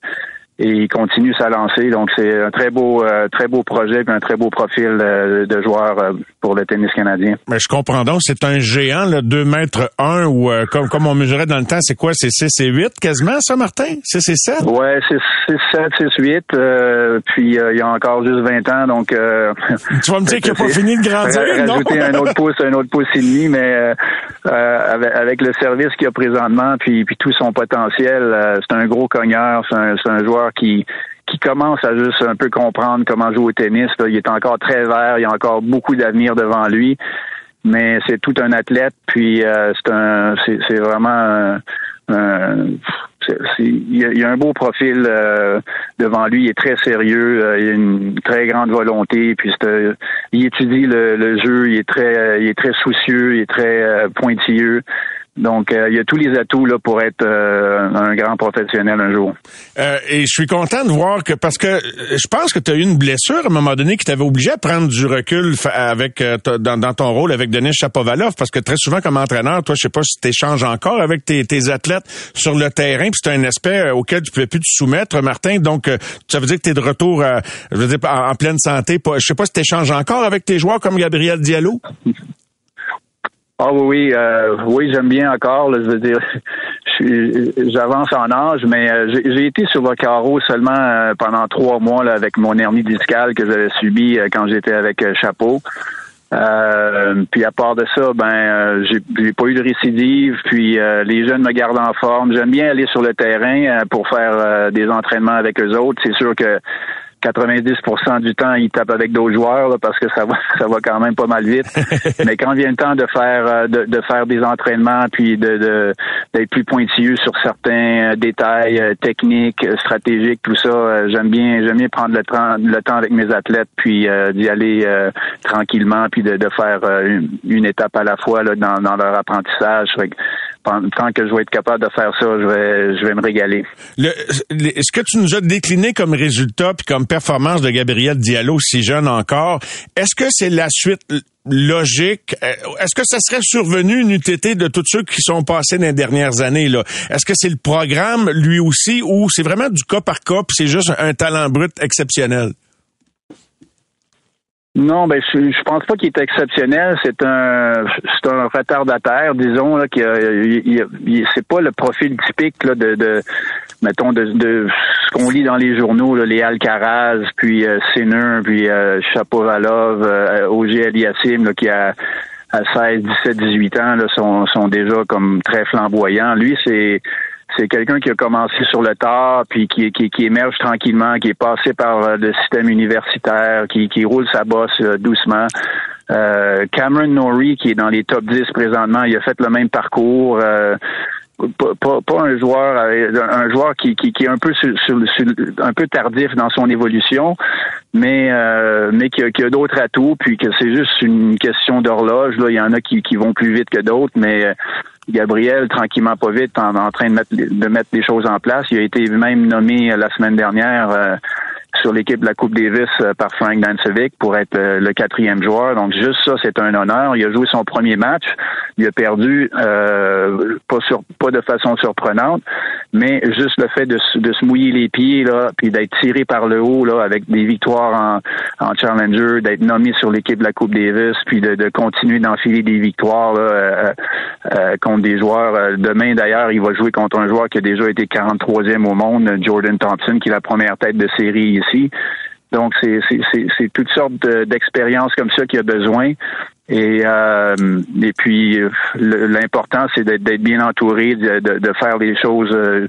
et il continue sa lancée. Donc c'est un très beau, euh, très beau projet et un très beau profil euh, de joueur euh, pour le tennis canadien. Mais je comprends donc, c'est un géant, là, 2 mètres 1, ou euh, comme, comme on mesurait dans le temps, c'est quoi? C'est 6 et 8 quasiment, ça, Martin? 6 et 7? Ouais, 6, 7, 6, 8. Euh, puis euh, il y a encore juste 20 ans, donc... Euh, Tu vas me dire qu'il n'a pas fini de grandir, ra- non? Rajouter un autre pouce, un autre pouce et demi, mais euh, euh, avec, avec le service qu'il a présentement, puis, puis tout son potentiel, euh, c'est un gros cogneur, c'est un, c'est un joueur qui qui commence à juste un peu comprendre comment jouer au tennis. là. Il est encore très vert, il a encore beaucoup d'avenir devant lui, mais c'est tout un athlète, puis euh, c'est un c'est c'est vraiment un- un- il y, a, un beau profil euh, devant lui. Il est très sérieux. euh, il a une très grande volonté. Puis euh, il étudie le, le jeu. Il est très, il est très soucieux. Il est très euh, pointilleux. Donc, euh, il y a tous les atouts là pour être euh, un grand professionnel un jour. Euh, et je suis content de voir que parce que euh, je pense que tu as eu une blessure à un moment donné qui t'avait obligé à prendre du recul avec euh, dans, dans ton rôle avec Denis Chapovalov parce que très souvent comme entraîneur, toi je sais pas si tu échanges encore avec tes, tes athlètes sur le terrain, puis c'est un aspect euh, auquel tu pouvais plus te soumettre Martin. Donc ça veut dire que tu es de retour euh, je veux dire en, en pleine santé. Pas- Je sais pas si tu échanges encore avec tes joueurs comme Gabriel Diallo? Ah oui, oui, euh, oui, j'aime bien encore. là, je veux dire, j'avance en âge, mais euh, j'ai été sur le carreau seulement euh, pendant trois mois là, avec mon hernie discale que j'avais subie euh, quand j'étais avec euh, Chapeau. Euh, puis à part de ça, ben j'ai pas eu de récidive. Puis les jeunes me gardent en forme. J'aime bien aller sur le terrain pour faire des entraînements avec eux autres. C'est sûr que 90% du temps, ils tapent avec d'autres joueurs là, parce que ça va, ça va quand même pas mal vite. Mais quand vient le temps de faire euh, de, de faire des entraînements, puis de de- d'être plus pointilleux sur certains euh, détails euh, techniques, stratégiques, tout ça, j'aime bien j'aime bien prendre le temps le temps avec mes athlètes, puis euh, d'y aller euh, tranquillement, puis de, de faire euh, une, une étape à la fois là, dans, dans leur apprentissage. Tant que je vais être capable de faire ça, je vais je vais me régaler. Le, ce que tu nous as décliné comme résultat puis comme performance de Gabriel Diallo, si jeune encore, est-ce que c'est la suite logique? Euh, Est-ce que ça serait survenu une UTT de tous ceux qui sont passés dans les dernières années? là? Est-ce que c'est le programme, lui aussi, ou c'est vraiment du cas par cas puis c'est juste un talent brut exceptionnel? Non, ben je, je pense pas qu'il est exceptionnel. C'est un c'est un retardataire, disons là, qui c'est pas le profil typique là, de, de mettons de, de ce qu'on lit dans les journaux, là, les Alcaraz, puis euh, Sinner, puis euh, Chapovalov, euh, OG Aliassim, là, qui a à 16, 17, 18 ans là, sont, sont déjà comme très flamboyants. Lui, c'est c'est quelqu'un qui a commencé sur le tard, puis qui, qui, qui émerge tranquillement, qui est passé par euh, le système universitaire, qui, roule sa bosse euh, doucement. Euh, Cameron Norrie, qui est dans les top 10 présentement, il a fait le même parcours. Pas, pas, un joueur euh, un joueur qui, qui, qui est un peu sur, sur- un peu tardif dans son évolution, mais euh, mais qui a, qui a d'autres atouts, puis que c'est juste une question d'horloge. Là, il y en a qui, qui vont plus vite que d'autres, mais euh, Gabriel, tranquillement pas vite, en, en train de mettre de mettre des choses en place. Il a été même nommé euh, la semaine dernière euh, sur l'équipe de la Coupe Davis euh, par Frank Dancevic pour être euh, le quatrième joueur. Donc juste ça, c'est un honneur. Il a joué son premier match. Il a perdu euh, pas sur pas de façon surprenante, mais juste le fait de, de se mouiller les pieds là, puis d'être tiré par le haut là avec des victoires en, en challenger, d'être nommé sur l'équipe de la Coupe Davis, puis de, de continuer d'enfiler des victoires là, euh, euh, contre des joueurs. Euh, Demain d'ailleurs, il va jouer contre un joueur qui a déjà été 43e au monde, Jordan Thompson, qui est la première tête de série Donc, c'est toutes sortes de- d'expériences comme ça qu'il a besoin. Et, euh, et puis, euh, l'important, c'est d'être bien entouré, de, de- de faire les choses euh,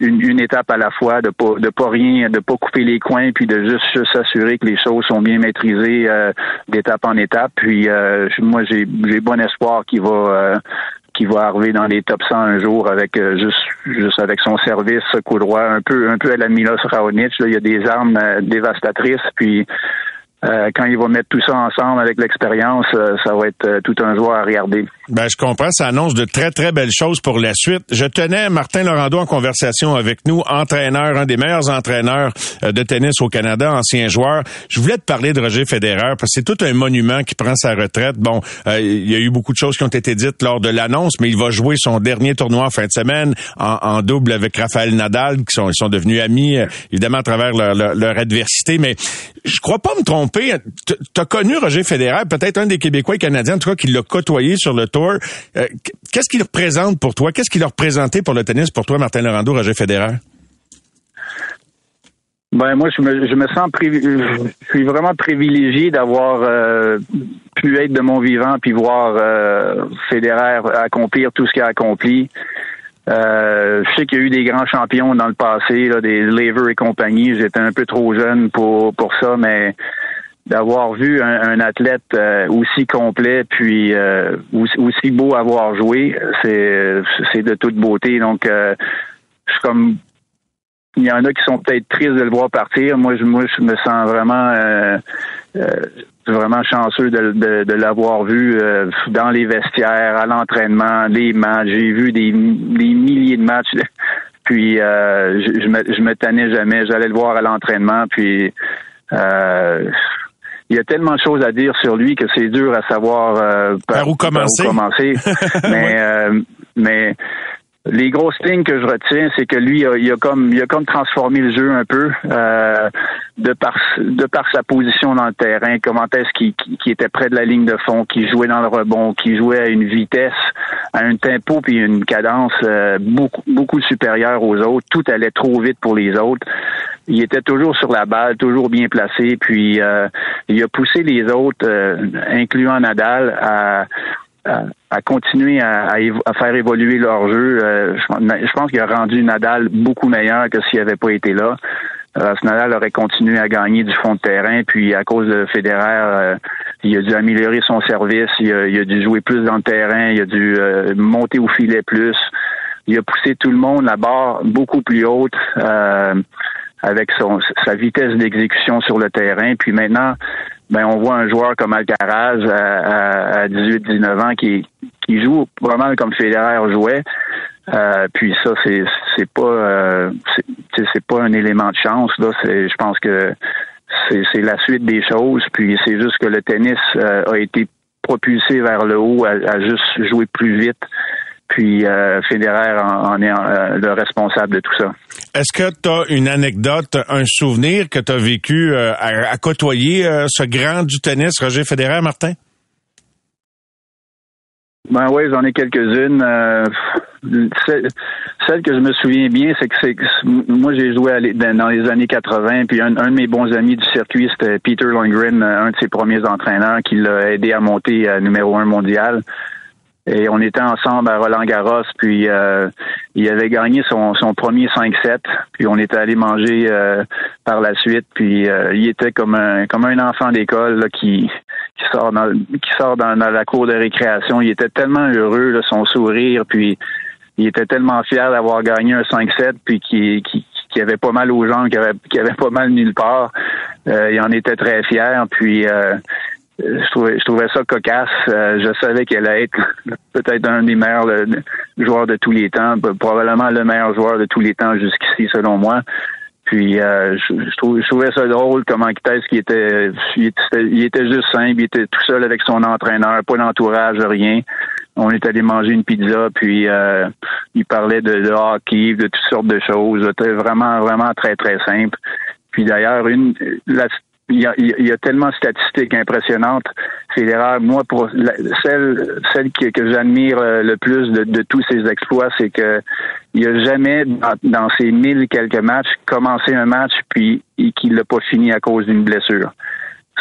une, une étape à la fois, de pas de pas rien, de pas couper les coins, puis de juste, s'assurer que les choses sont bien maîtrisées euh, d'étape en étape. Puis, euh, moi, j'ai j'ai bon espoir qu'il va qu'il va arriver dans les top 100 un jour avec euh, juste juste avec son service ce coup droit un peu un peu à la Milos Raonic là, il y a des armes euh, dévastatrices puis euh, quand il va mettre tout ça ensemble avec l'expérience, euh, ça va être euh, tout un joueur à regarder. Ben, je comprends. Ça annonce de très, très belles choses pour la suite. Je tenais Martin Laurando en conversation avec nous, entraîneur, un des meilleurs entraîneurs euh, de tennis au Canada, ancien joueur. Je voulais te parler de Roger Federer parce que c'est tout un monument qui prend sa retraite. Bon, euh, il y a eu beaucoup de choses qui ont été dites lors de l'annonce, mais il va jouer son dernier tournoi en fin de semaine en, double avec Raphaël Nadal, qui sont, devenus amis, euh, évidemment, à travers leur, adversité. Mais je crois pas me tromper. Tu as connu Roger Federer, peut-être un des Québécois et Canadiens, en tout cas, qui l'a côtoyé sur le tour. Euh, Qu'est-ce qu'il représente pour toi? Qu'est-ce qu'il a représenté pour le tennis pour toi, Martin Laurando, Roger Federer? Ben moi je me je me sens je suis vraiment privilégié d'avoir euh, pu être de mon vivant puis voir euh, Federer accomplir tout ce qu'il a accompli. Euh, je sais qu'il y a eu des grands champions dans le passé, des Lever et compagnie. J'étais un peu trop jeune pour pour ça, mais d'avoir vu un, un athlète euh, aussi complet puis euh, aussi, beau à voir jouer, c'est c'est de toute beauté. Donc euh, je suis comme il y en a qui sont peut-être tristes de le voir partir. Moi, je, moi, je me sens vraiment, euh, euh, vraiment chanceux de, de, de l'avoir vu euh, dans les vestiaires, à l'entraînement, les matchs. J'ai vu des, des milliers de matchs. Puis, euh, je, je, me, je me tannais jamais. J'allais le voir à l'entraînement. Puis, euh, il y a tellement de choses à dire sur lui que c'est dur à savoir euh, Par où commencer. commencer. mais, euh, mais les grosses lignes que je retiens, c'est que lui, il a, il a comme, il a comme transformé le jeu un peu euh, de par de par sa position dans le terrain. Comment est-ce qu'il qu'il était près de la ligne de fond, qu'il jouait dans le rebond, qu'il jouait à une vitesse, à un tempo puis une cadence euh, beaucoup beaucoup supérieure aux autres. Tout allait trop vite pour les autres. Il était toujours sur la balle, toujours bien placé. Puis euh, il a poussé les autres, euh, incluant Nadal, à, à continuer à, à à faire évoluer leur jeu. Euh, je, je pense qu'il a rendu Nadal beaucoup meilleur que s'il n'avait pas été là. Euh, si Nadal aurait continué à gagner du fond de terrain, puis à cause de Federer, euh, il a dû améliorer son service, il a, il a dû jouer plus dans le terrain, il a dû euh, monter au filet plus. Il a poussé tout le monde la barre beaucoup plus haute. euh, avec son, sa vitesse d'exécution sur le terrain. Puis maintenant, ben on voit un joueur comme Alcaraz à, à, 18-19 ans qui, qui joue mal comme Federer jouait. Euh, puis ça, c'est c'est pas euh, c'est pas un élément de chance. Là, je pense que c'est c'est la suite des choses. Puis c'est juste que le tennis euh, a été propulsé vers le haut, à, à juste jouer plus vite. Puis euh, Federer en, en est euh, le responsable de tout ça. Est-ce que tu as une anecdote, un souvenir que tu as vécu euh, à, à côtoyer euh, ce grand du tennis, Roger Federer, Martin? Ben oui, j'en ai quelques-unes. Celle, que je me souviens bien, c'est que c'est moi j'ai joué les- dans les années 80, puis un, un de mes bons amis du circuit, c'était Peter Lundgren, euh, un de ses premiers entraîneurs qui l'a aidé à monter à numéro un mondial. Et on était ensemble à Roland Garros, puis euh, il avait gagné son, son premier 5-7, puis on était allé manger euh, par la suite, puis euh, il était comme un comme un enfant d'école qui qui sort dans qui sort dans, dans la cour de récréation. Il était tellement heureux, là, son sourire, puis il était tellement fier d'avoir gagné un 5-7, puis qui qui qui avait pas mal aux jambes, qui avait, qui avait pas mal nulle part. Euh, il en était très fier, puis euh, je trouvais, je trouvais ça cocasse. Euh, je savais qu'elle allait être peut-être un des meilleurs le- joueurs de tous les temps, probablement le meilleur joueur de tous les temps jusqu'ici, selon moi. Puis euh, je, trouvais, je trouvais ça drôle comment était, il était, il était juste simple, il était tout seul avec son entraîneur, pas d'entourage, rien. On est allé manger une pizza, puis euh, il parlait de, de hockey, de toutes sortes de choses. C'était vraiment, vraiment très, très simple. Puis d'ailleurs, une la, il y, a, il y a tellement de statistiques impressionnantes. Federer, moi, pour celle, celle que, j'admire euh, le plus de, tous ses exploits, c'est que il a jamais, dans, dans ses mille quelques matchs, commencé un match puis qu'il l'a pas fini à cause d'une blessure.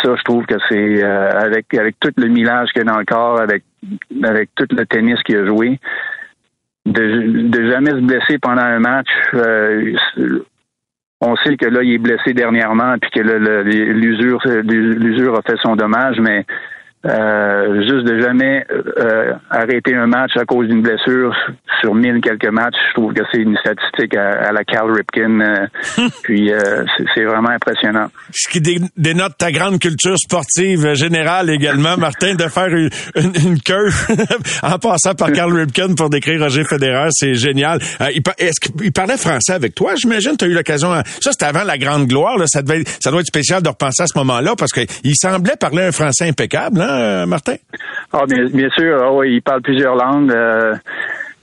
Ça, je trouve que c'est euh, avec avec tout le millage qu'il a dans le corps, avec avec tout le tennis qu'il a joué, de, de jamais se blesser pendant un match. euh, on sait que là, il est blessé dernièrement, puis que l'usure, l'usure a fait son dommage, mais euh, juste de jamais euh, arrêter un match à cause d'une blessure sur mille quelques matchs, je trouve que c'est une statistique à, à la Cal Ripken. euh, puis euh, c'est- vraiment impressionnant. Ce qui dé- dénote ta grande culture sportive générale également, Martin, de faire une, une, une queue en passant par Carl Ripken pour décrire Roger Federer, c'est génial. Euh, il, est-ce qu'il parlait français avec toi? J'imagine tu as eu l'occasion. à- Ça, c'était avant la grande gloire. Là. Ça, devait, ça doit être spécial de repenser à ce moment-là parce qu'il semblait parler un français impeccable, hein, euh, Martin? Ah, bien, bien sûr, ah il parle plusieurs langues. euh,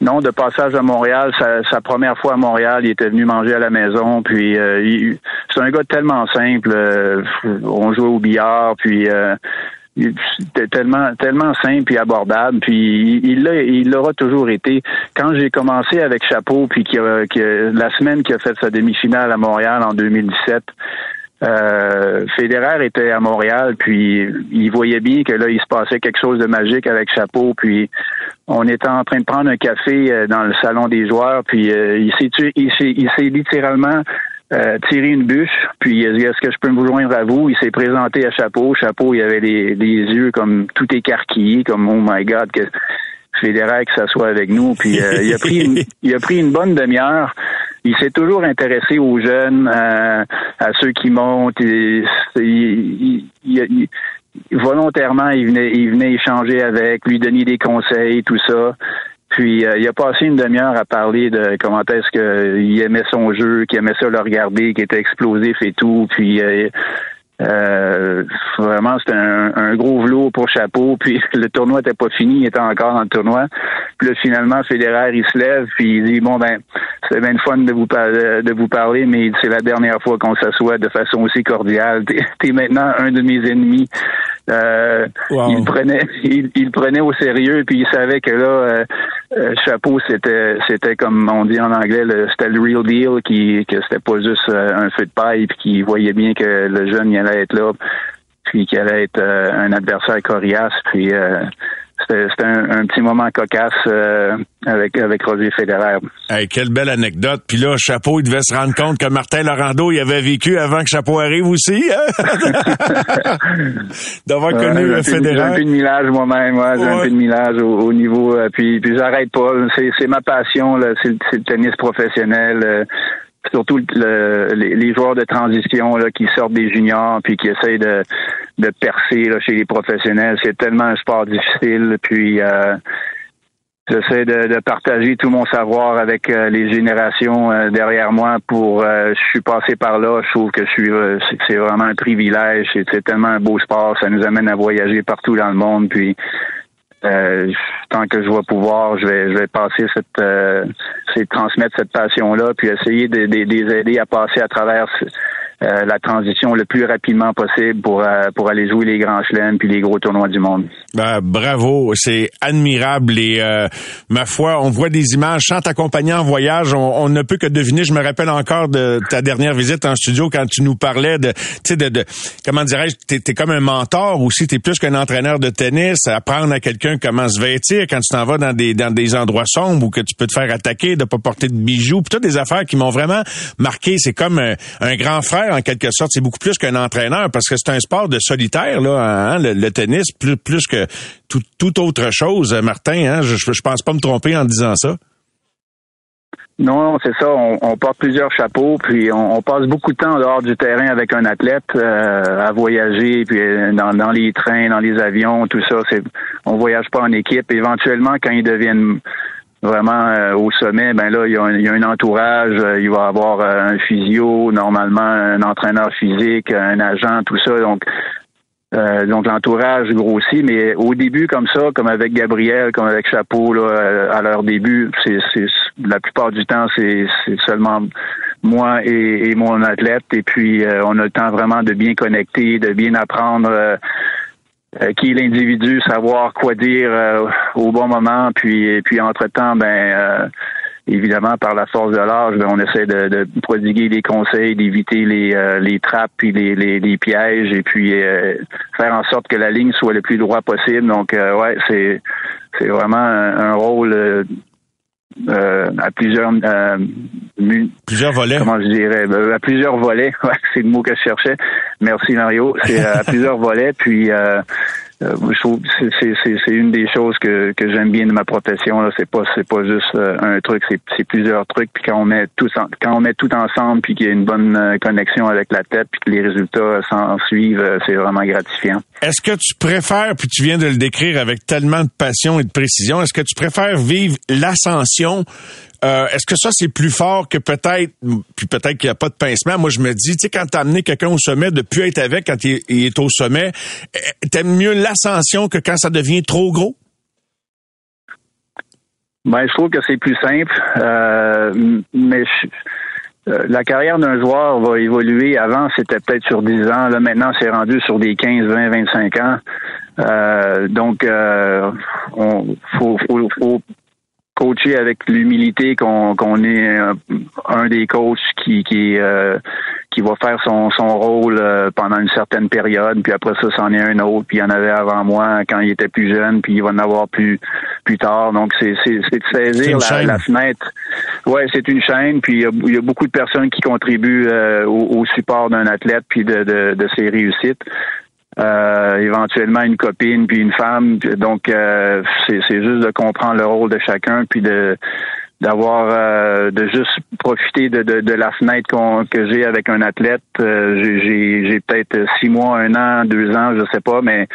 non, de passage à Montréal, sa, première fois à Montréal, il était venu manger à la maison. Puis euh, c'est un gars tellement simple. euh, on jouait au billard, puis c'était tellement tellement simple et abordable. Puis il il l'a- il l'aura toujours été. Quand j'ai commencé avec Chapeau, puis la semaine qu'il a fait sa demi-finale à Montréal en 2017. Euh, Federer était à Montréal, puis il voyait bien que là, il se passait quelque chose de magique avec Chapeau, puis on était en train de prendre un café euh, dans le salon des joueurs, puis euh, il s'est il s'est littéralement tiré une bûche, puis il a dit est-ce que je peux me joindre à vous? Il s'est présenté à Chapeau, Chapeau, il avait les, les yeux comme tout écarquillés, comme oh my God que Federer que ça soit avec nous, puis euh, il a pris une, il a pris une bonne demi-heure. il s'est toujours intéressé aux jeunes, à, à ceux qui montent. Et, c'est- il- il- il- volontairement, il venait, il venait échanger avec, lui donner des conseils, tout ça. Puis euh, il a passé une demi-heure à parler de comment est-ce qu'il aimait son jeu, qu'il aimait ça le regarder, qu'il était explosif et tout. Puis euh, euh, vraiment, c'était un, un gros velours pour chapeau. Puis le tournoi était pas fini, il était encore dans le tournoi. Puis là, finalement, Federer, il se lève, puis il dit bon ben, c'est bien le fun de vous de vous parler, mais c'est la dernière fois qu'on s'assoit de façon aussi cordiale. T'es es maintenant un de mes ennemis. Euh, Wow. Il prenait, il, il prenait au sérieux, puis il savait que là, euh, euh, chapeau, c'était, c'était comme on dit en anglais, le, c'était le real deal, qui, que c'était pas juste euh, un feu de paille, puis qu'il voyait bien que le jeune il allait être là, puis qu'il allait être euh, un adversaire coriace, puis euh, c'était, un, un petit moment cocasse euh, avec avec Roger Federer. Hey, quelle belle anecdote. Puis là, Chapeau, il devait se rendre compte que Martin Laurando, il avait vécu avant que Chapeau arrive aussi. Hein? D'avoir Ouais, connu le peu- J'ai un peu Federer. de millage moi-même, ouais, j'ai un peu de millage au, au niveau, euh, puis, puis j'arrête pas. C'est, ma passion, c'est, le- c'est le tennis professionnel. euh, surtout le- les, joueurs de transition là, qui sortent des juniors puis qui essayent de, de percer là, chez les professionnels. C'est tellement un sport difficile. Puis euh, J'essaie de, partager tout mon savoir avec euh, les générations euh, derrière moi pour euh, je suis passé par là, je trouve que je suis c'est- vraiment un privilège, c'est tellement un beau sport, ça nous amène à voyager partout dans le monde puis euh, tant que je vais pouvoir, je vais je vais passer cette euh, c'est transmettre cette passion là puis essayer de, de- de les aider à passer à travers euh, la transition le plus rapidement possible pour euh, pour aller jouer les grands chelems puis les gros tournois du monde. Ben, bravo, c'est admirable et euh, ma foi, on voit des images sans t'accompagner en voyage, on, ne peut que deviner. Je me rappelle encore de ta dernière visite en studio quand tu nous parlais de, tu de, de, comment dirais-je, t'es, t'es comme un mentor aussi, t'es plus qu'un entraîneur de tennis, apprendre à quelqu'un comment se vêtir quand tu t'en vas dans des dans des endroits sombres ou que tu peux te faire attaquer, de pas porter de bijoux, puis toutes des affaires qui m'ont vraiment marqué. C'est comme un, un grand frère en quelque sorte. C'est beaucoup plus qu'un entraîneur parce que c'est un sport de solitaire là, hein, le, tennis plus plus que tout, toute autre chose, Martin. Hein? Je, je pense pas me tromper en disant ça. Non, c'est ça. On, porte plusieurs chapeaux, puis on, passe beaucoup de temps dehors du terrain avec un athlète euh, à voyager, puis euh, dans, dans les trains, dans les avions, tout ça. C'est, on voyage pas en équipe. Éventuellement, quand ils deviennent vraiment euh, au sommet, ben là, il y a un, il y a un entourage. euh, il va avoir euh, un physio, normalement un entraîneur physique, un agent, tout ça. Donc, euh, donc l'entourage grossit, mais au début comme ça, comme avec Gabriel, comme avec Chapeau, là, euh, à leur début, c'est, la plupart du temps c'est, c'est seulement moi et, et mon athlète, et puis euh, on a le temps vraiment de bien connecter, de bien apprendre euh, euh, qui est l'individu, savoir quoi dire euh, au bon moment, puis puis entre temps, ben euh, évidemment, par la force de l'âge, ben, on essaie de, de prodiguer des conseils, d'éviter les, euh, les trappes puis les, les, les pièges et puis euh, faire en sorte que la ligne soit le plus droit possible. Donc, euh, ouais, c'est c'est vraiment un, un rôle euh, euh, à plusieurs euh, Plusieurs volets. comment je dirais ben, à plusieurs volets. C'est le mot que je cherchais. Merci Mario. C'est euh, à plusieurs volets. Puis euh, je trouve c'est- c'est une des choses que, que j'aime bien de ma profession. Là, c'est pas c'est pas juste euh, un truc, c'est c'est plusieurs trucs. Puis quand on met tout quand on met tout ensemble, puis qu'il y a une bonne euh, connexion avec la tête, puis que les résultats s'en suivent, c'est vraiment gratifiant. Est-ce que tu préfères, puis tu viens de le décrire avec tellement de passion et de précision, est-ce que tu préfères vivre l'ascension? Euh, est-ce que ça, c'est plus fort que peut-être, puis peut-être qu'il n'y a pas de pincement? Moi, je me dis, tu sais, quand t'as amené quelqu'un au sommet, de plus être avec quand il, est au sommet, euh, t'aimes mieux l'ascension que quand ça devient trop gros? Ben, je trouve que c'est plus simple, euh, mais euh, la carrière d'un joueur va évoluer. Avant, c'était peut-être sur 10 ans. Là, maintenant, c'est rendu sur des 15, 20, 25 ans. Donc, euh, on faut coacher avec l'humilité qu'on qu'on est euh, un des coachs qui qui euh, qui va faire son, son rôle euh, pendant une certaine période, puis après ça, c'en est un autre, puis il y en avait avant moi quand il était plus jeune, puis il va en avoir plus plus tard. Donc, c'est c'est c'est de saisir la, la fenêtre. Ouais, c'est une chaîne, puis il y a, il y a beaucoup de personnes qui contribuent euh, au, au support d'un athlète, puis de, de, de ses réussites. Euh, éventuellement une copine puis une femme donc euh, c'est juste de comprendre le rôle de chacun puis de d'avoir euh, de juste profiter de, de, de la fenêtre qu'on, que j'ai avec un athlète. Euh, j'ai, j'ai, peut-être six mois, un an, deux ans, je sais pas, mais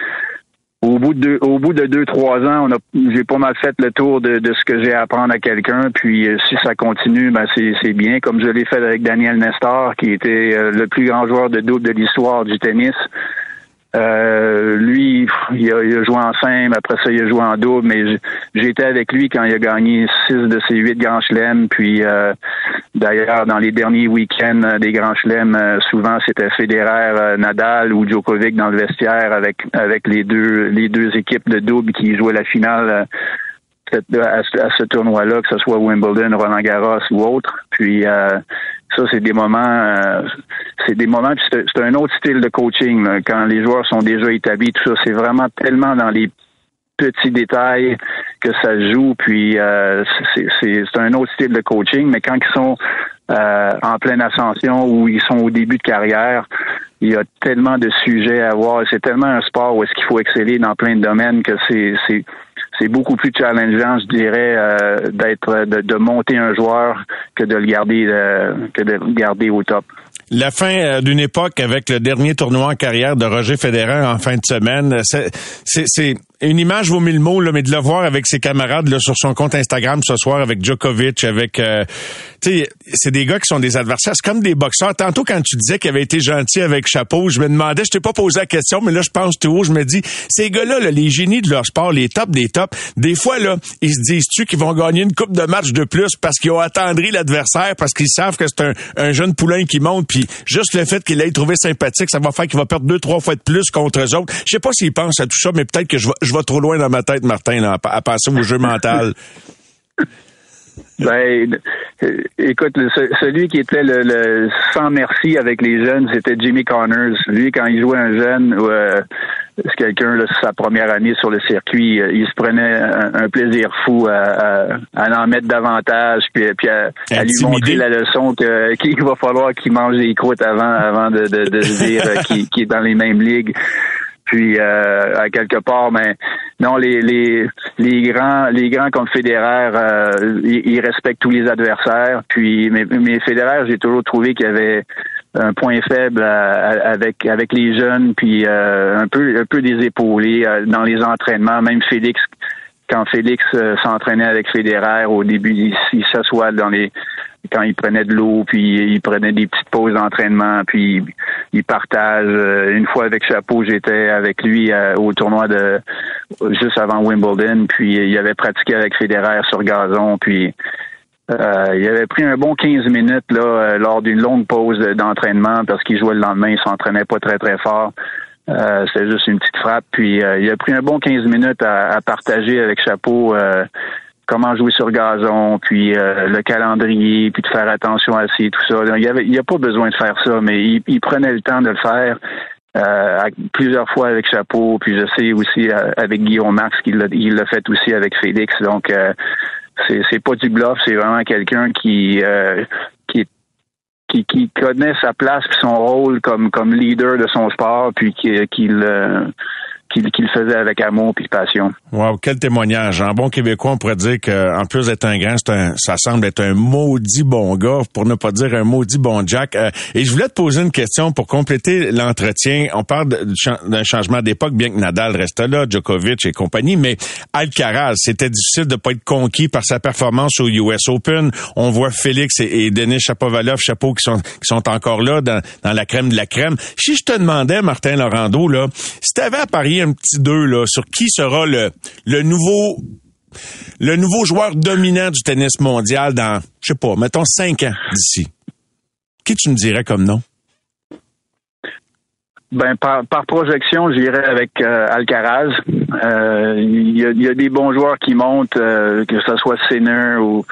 au bout de deux, au bout de deux, trois ans, on a, j'ai pas mal fait le tour de, de ce que j'ai à apprendre à quelqu'un. Puis euh, si ça continue, ben c'est, c'est bien. Comme je l'ai fait avec Daniel Nestor, qui était euh, le plus grand joueur de double de l'histoire du tennis. Euh, lui, il a, joué en simple, après ça, il a joué en double, mais j'étais avec lui quand il a gagné six de ses huit grands chelems. Puis euh, d'ailleurs, dans les derniers week-ends euh, des grands chelems, souvent c'était Federer, Nadal ou Djokovic dans le vestiaire avec avec les deux les deux équipes de double qui jouaient la finale. À ce, tournoi-là, que ce soit Wimbledon, Roland Garros ou autre. Puis euh, ça, c'est des moments, euh, c'est des moments. C'est un autre style de coaching là. quand les joueurs sont déjà établis. Tout ça, c'est vraiment tellement dans les petits détails que ça joue. Puis euh, c'est un autre style de coaching. Mais quand ils sont euh, en pleine ascension ou ils sont au début de carrière, il y a tellement de sujets à voir. C'est tellement un sport où est-ce qu'il faut exceller dans plein de domaines que c'est c'est beaucoup plus challengeant, je dirais, euh, d'être de, de monter un joueur que de le garder euh, que de le garder au top. La fin euh, d'une époque avec le dernier tournoi en carrière de Roger Federer en fin de semaine, c'est une image vaut mille mots, là, mais de le voir avec ses camarades là, sur son compte Instagram ce soir avec Djokovic, avec, euh, tu sais, c'est des gars qui sont des adversaires. C'est comme des boxeurs. Tantôt quand tu disais qu'il avait été gentil avec Chapeau, je me demandais, je t'ai pas posé la question, mais là je pense tout haut, je me dis, ces gars-là, là, les génies de leur sport, les tops des tops, des fois là, ils se disent-tu qu'ils vont gagner une coupe de match de plus parce qu'ils ont attendri l'adversaire, parce qu'ils savent que c'est un, un jeune poulain qui monte, puis juste le fait qu'il l'ait trouvé sympathique, ça va faire qu'il va perdre deux, trois fois de plus contre eux autres. Je sais pas s'ils pensent à tout ça, mais peut-être que je vais, je vais trop loin dans ma tête, Martin, là, à, penser au jeu mental. Ben, écoute, celui qui était le, le sans merci avec les jeunes, c'était Jimmy Connors. Lui, quand il jouait un jeune, ou, euh, c'est quelqu'un sa première année sur le circuit, euh, il se prenait un, un plaisir fou à, à- à en mettre davantage, puis, puis à, à lui montrer la leçon que qu'il va falloir qu'il mange des croûtes avant, avant de, de, de se dire euh, qu'il qu'il est dans les mêmes ligues. Puis euh, à quelque part, mais non, les, les, les grands les grands comme Federer, euh, ils, ils respectent tous les adversaires. Puis mais, mais Federer, j'ai toujours trouvé qu'il y avait un point faible à- avec avec les jeunes, puis euh, un peu un peu des épaulés euh, dans les entraînements. Même Félix, quand Félix euh, s'entraînait avec Federer, au début, il s'assoit dans les quand il prenait de l'eau, puis il prenait des petites pauses d'entraînement, puis il partage. Euh, Une fois avec Chapeau, j'étais avec lui euh, au tournoi de juste avant Wimbledon, puis il avait pratiqué avec Federer sur gazon, puis euh, il avait pris un bon 15 minutes là lors d'une longue pause de- d'entraînement parce qu'il jouait le lendemain, il s'entraînait pas très très fort. C'était juste une petite frappe, puis il a pris un bon 15 minutes à partager avec Chapeau. Comment jouer sur gazon, puis euh, le calendrier, puis de faire attention à ci, tout ça. Il y avait, il y a pas besoin de faire ça, mais il, prenait le temps de le faire euh, plusieurs fois avec Chapeau, puis je sais aussi euh, avec Guillaume Max qu'il l'a, fait aussi avec Félix. Donc euh, c'est, pas du bluff, c'est vraiment quelqu'un qui euh, qui qui, qui connaît sa place puis son rôle comme comme leader de son sport, puis qui, qu'il euh, qu'il, qu'il faisait avec amour puis passion. Wow, quel témoignage. En bon québécois, on pourrait dire qu'en plus d'être un grand, un, ça semble être un maudit bon gars, pour ne pas dire un maudit bon Jack. Euh, et je voulais te poser une question pour compléter l'entretien. On parle d'un changement d'époque, bien que Nadal reste là, Djokovic et compagnie, mais Alcaraz, c'était difficile de pas être conquis par sa performance au US Open. On voit Félix et, Denis Chapovalov, Chapeau, qui sont, qui sont encore là dans, dans la crème de la crème. Si je te demandais, Martin Laurando, là, si tu avais à parier un petit deux là, sur qui sera le, le nouveau le nouveau joueur dominant du tennis mondial dans, je sais pas, mettons cinq ans d'ici. Qui tu me dirais comme nom? Ben par, projection, j'irais avec euh, Alcaraz. Euh, Il y, a, il y a des bons joueurs qui montent, euh, que ce soit Sinner ou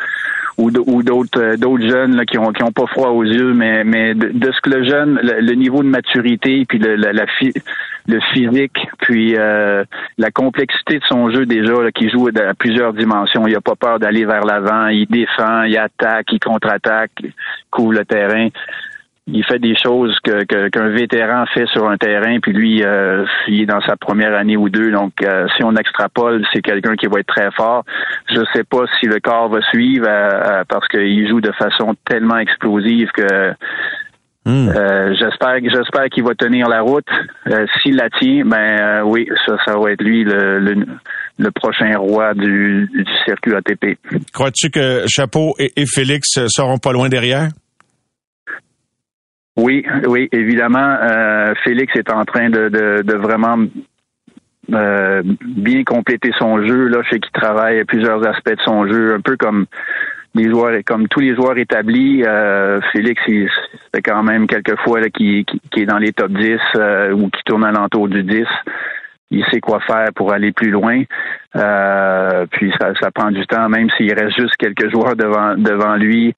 ou, d'autres euh, d'autres jeunes là, qui ont qui ont pas froid aux yeux, mais mais de, ce que le jeune, le, le niveau de maturité, puis le, le physique, puis euh, la complexité de son jeu déjà, là, qui joue à plusieurs dimensions. Il a pas peur d'aller vers l'avant, il défend, il attaque, il contre-attaque, couvre le terrain il fait des choses que que- qu'un vétéran fait sur un terrain, puis lui, euh, il est dans sa première année ou deux. Donc, euh, si on extrapole, c'est quelqu'un qui va être très fort. Je sais pas si le corps va suivre euh, euh, parce qu'il joue de façon tellement explosive que euh, j'espère j'espère qu'il va tenir la route. Euh, S'il la tient, ben euh, oui, ça, ça va être lui le, le, le prochain roi du, du circuit ATP. Crois-tu que Chapeau et, et Félix seront pas loin derrière? Oui, oui, évidemment. euh, Félix est en train de, de, de vraiment euh, bien compléter son jeu. Là, je sais qu'il travaille à plusieurs aspects de son jeu, un peu comme les joueurs, comme tous les joueurs établis. euh, Félix, fait quand même quelques fois là, qu'il qu'il- qu'il est dans les top 10 euh, ou qui tourne alentour du 10. Il sait quoi faire pour aller plus loin. Euh, puis ça, ça prend du temps, même s'il reste juste quelques joueurs devant devant lui.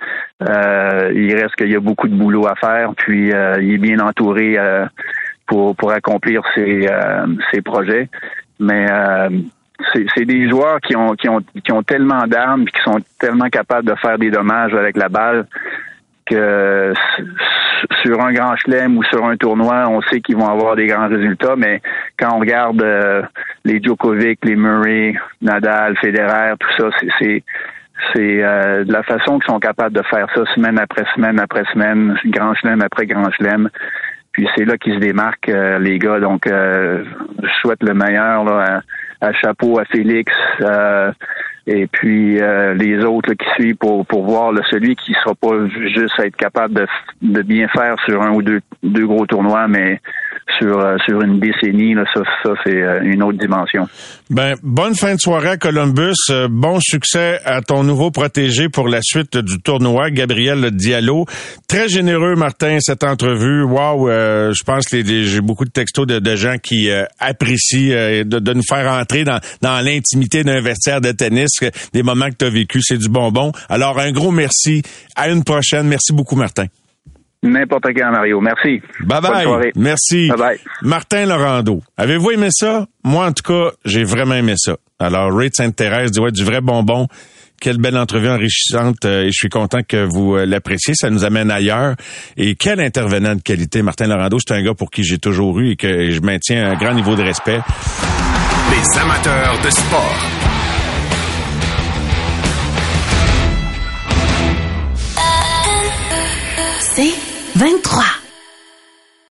euh, il reste qu'il y a beaucoup de boulot à faire. Puis euh, il est bien entouré euh, pour pour accomplir ses euh, ses projets. Mais euh, c'est des joueurs qui ont qui ont qui ont tellement d'armes qui sont tellement capables de faire des dommages avec la balle sur un grand chelem ou sur un tournoi, on sait qu'ils vont avoir des grands résultats, mais quand on regarde euh, les Djokovic, les Murray, Nadal, Federer, tout ça, c'est- c'est euh, de la façon qu'ils sont capables de faire ça semaine après semaine après semaine, grand chelem après grand chelem. Puis c'est là qu'ils se démarquent, euh, les gars. Donc, euh, je souhaite le meilleur Chapeau, à Félix, euh, et puis euh, les autres là, qui suivent pour, pour voir là, celui qui sera pas juste être capable de, de bien faire sur un ou deux, deux gros tournois, mais sur, euh, sur une décennie, là, ça, ça c'est euh, une autre dimension. Ben, bonne fin de soirée à Columbus. Euh, bon succès à ton nouveau protégé pour la suite du tournoi, Gabriel Diallo. Très généreux, Martin, cette entrevue. Wow, je pense que j'ai beaucoup de textos de, de gens qui apprécient de, de nous faire dans, dans l'intimité d'un vestiaire de tennis, des moments que tu as vécu, c'est du bonbon. Alors, un gros merci. À une prochaine. Merci beaucoup, Martin. N'importe quand, Mario. Merci. Bye bye. Merci. Bye bye. Martin Laurando. Avez-vous aimé ça? Moi, en tout cas, j'ai vraiment aimé ça. Alors, Ray Sainte-Thérèse dit, ouais, du vrai bonbon. Quelle belle entrevue enrichissante euh, et je suis content que vous euh, l'appréciez. Ça nous amène ailleurs. Et quel intervenant de qualité. Martin Laurando, c'est un gars pour qui j'ai toujours eu et que je maintiens un grand niveau de respect. Les amateurs de sport. C'est 23.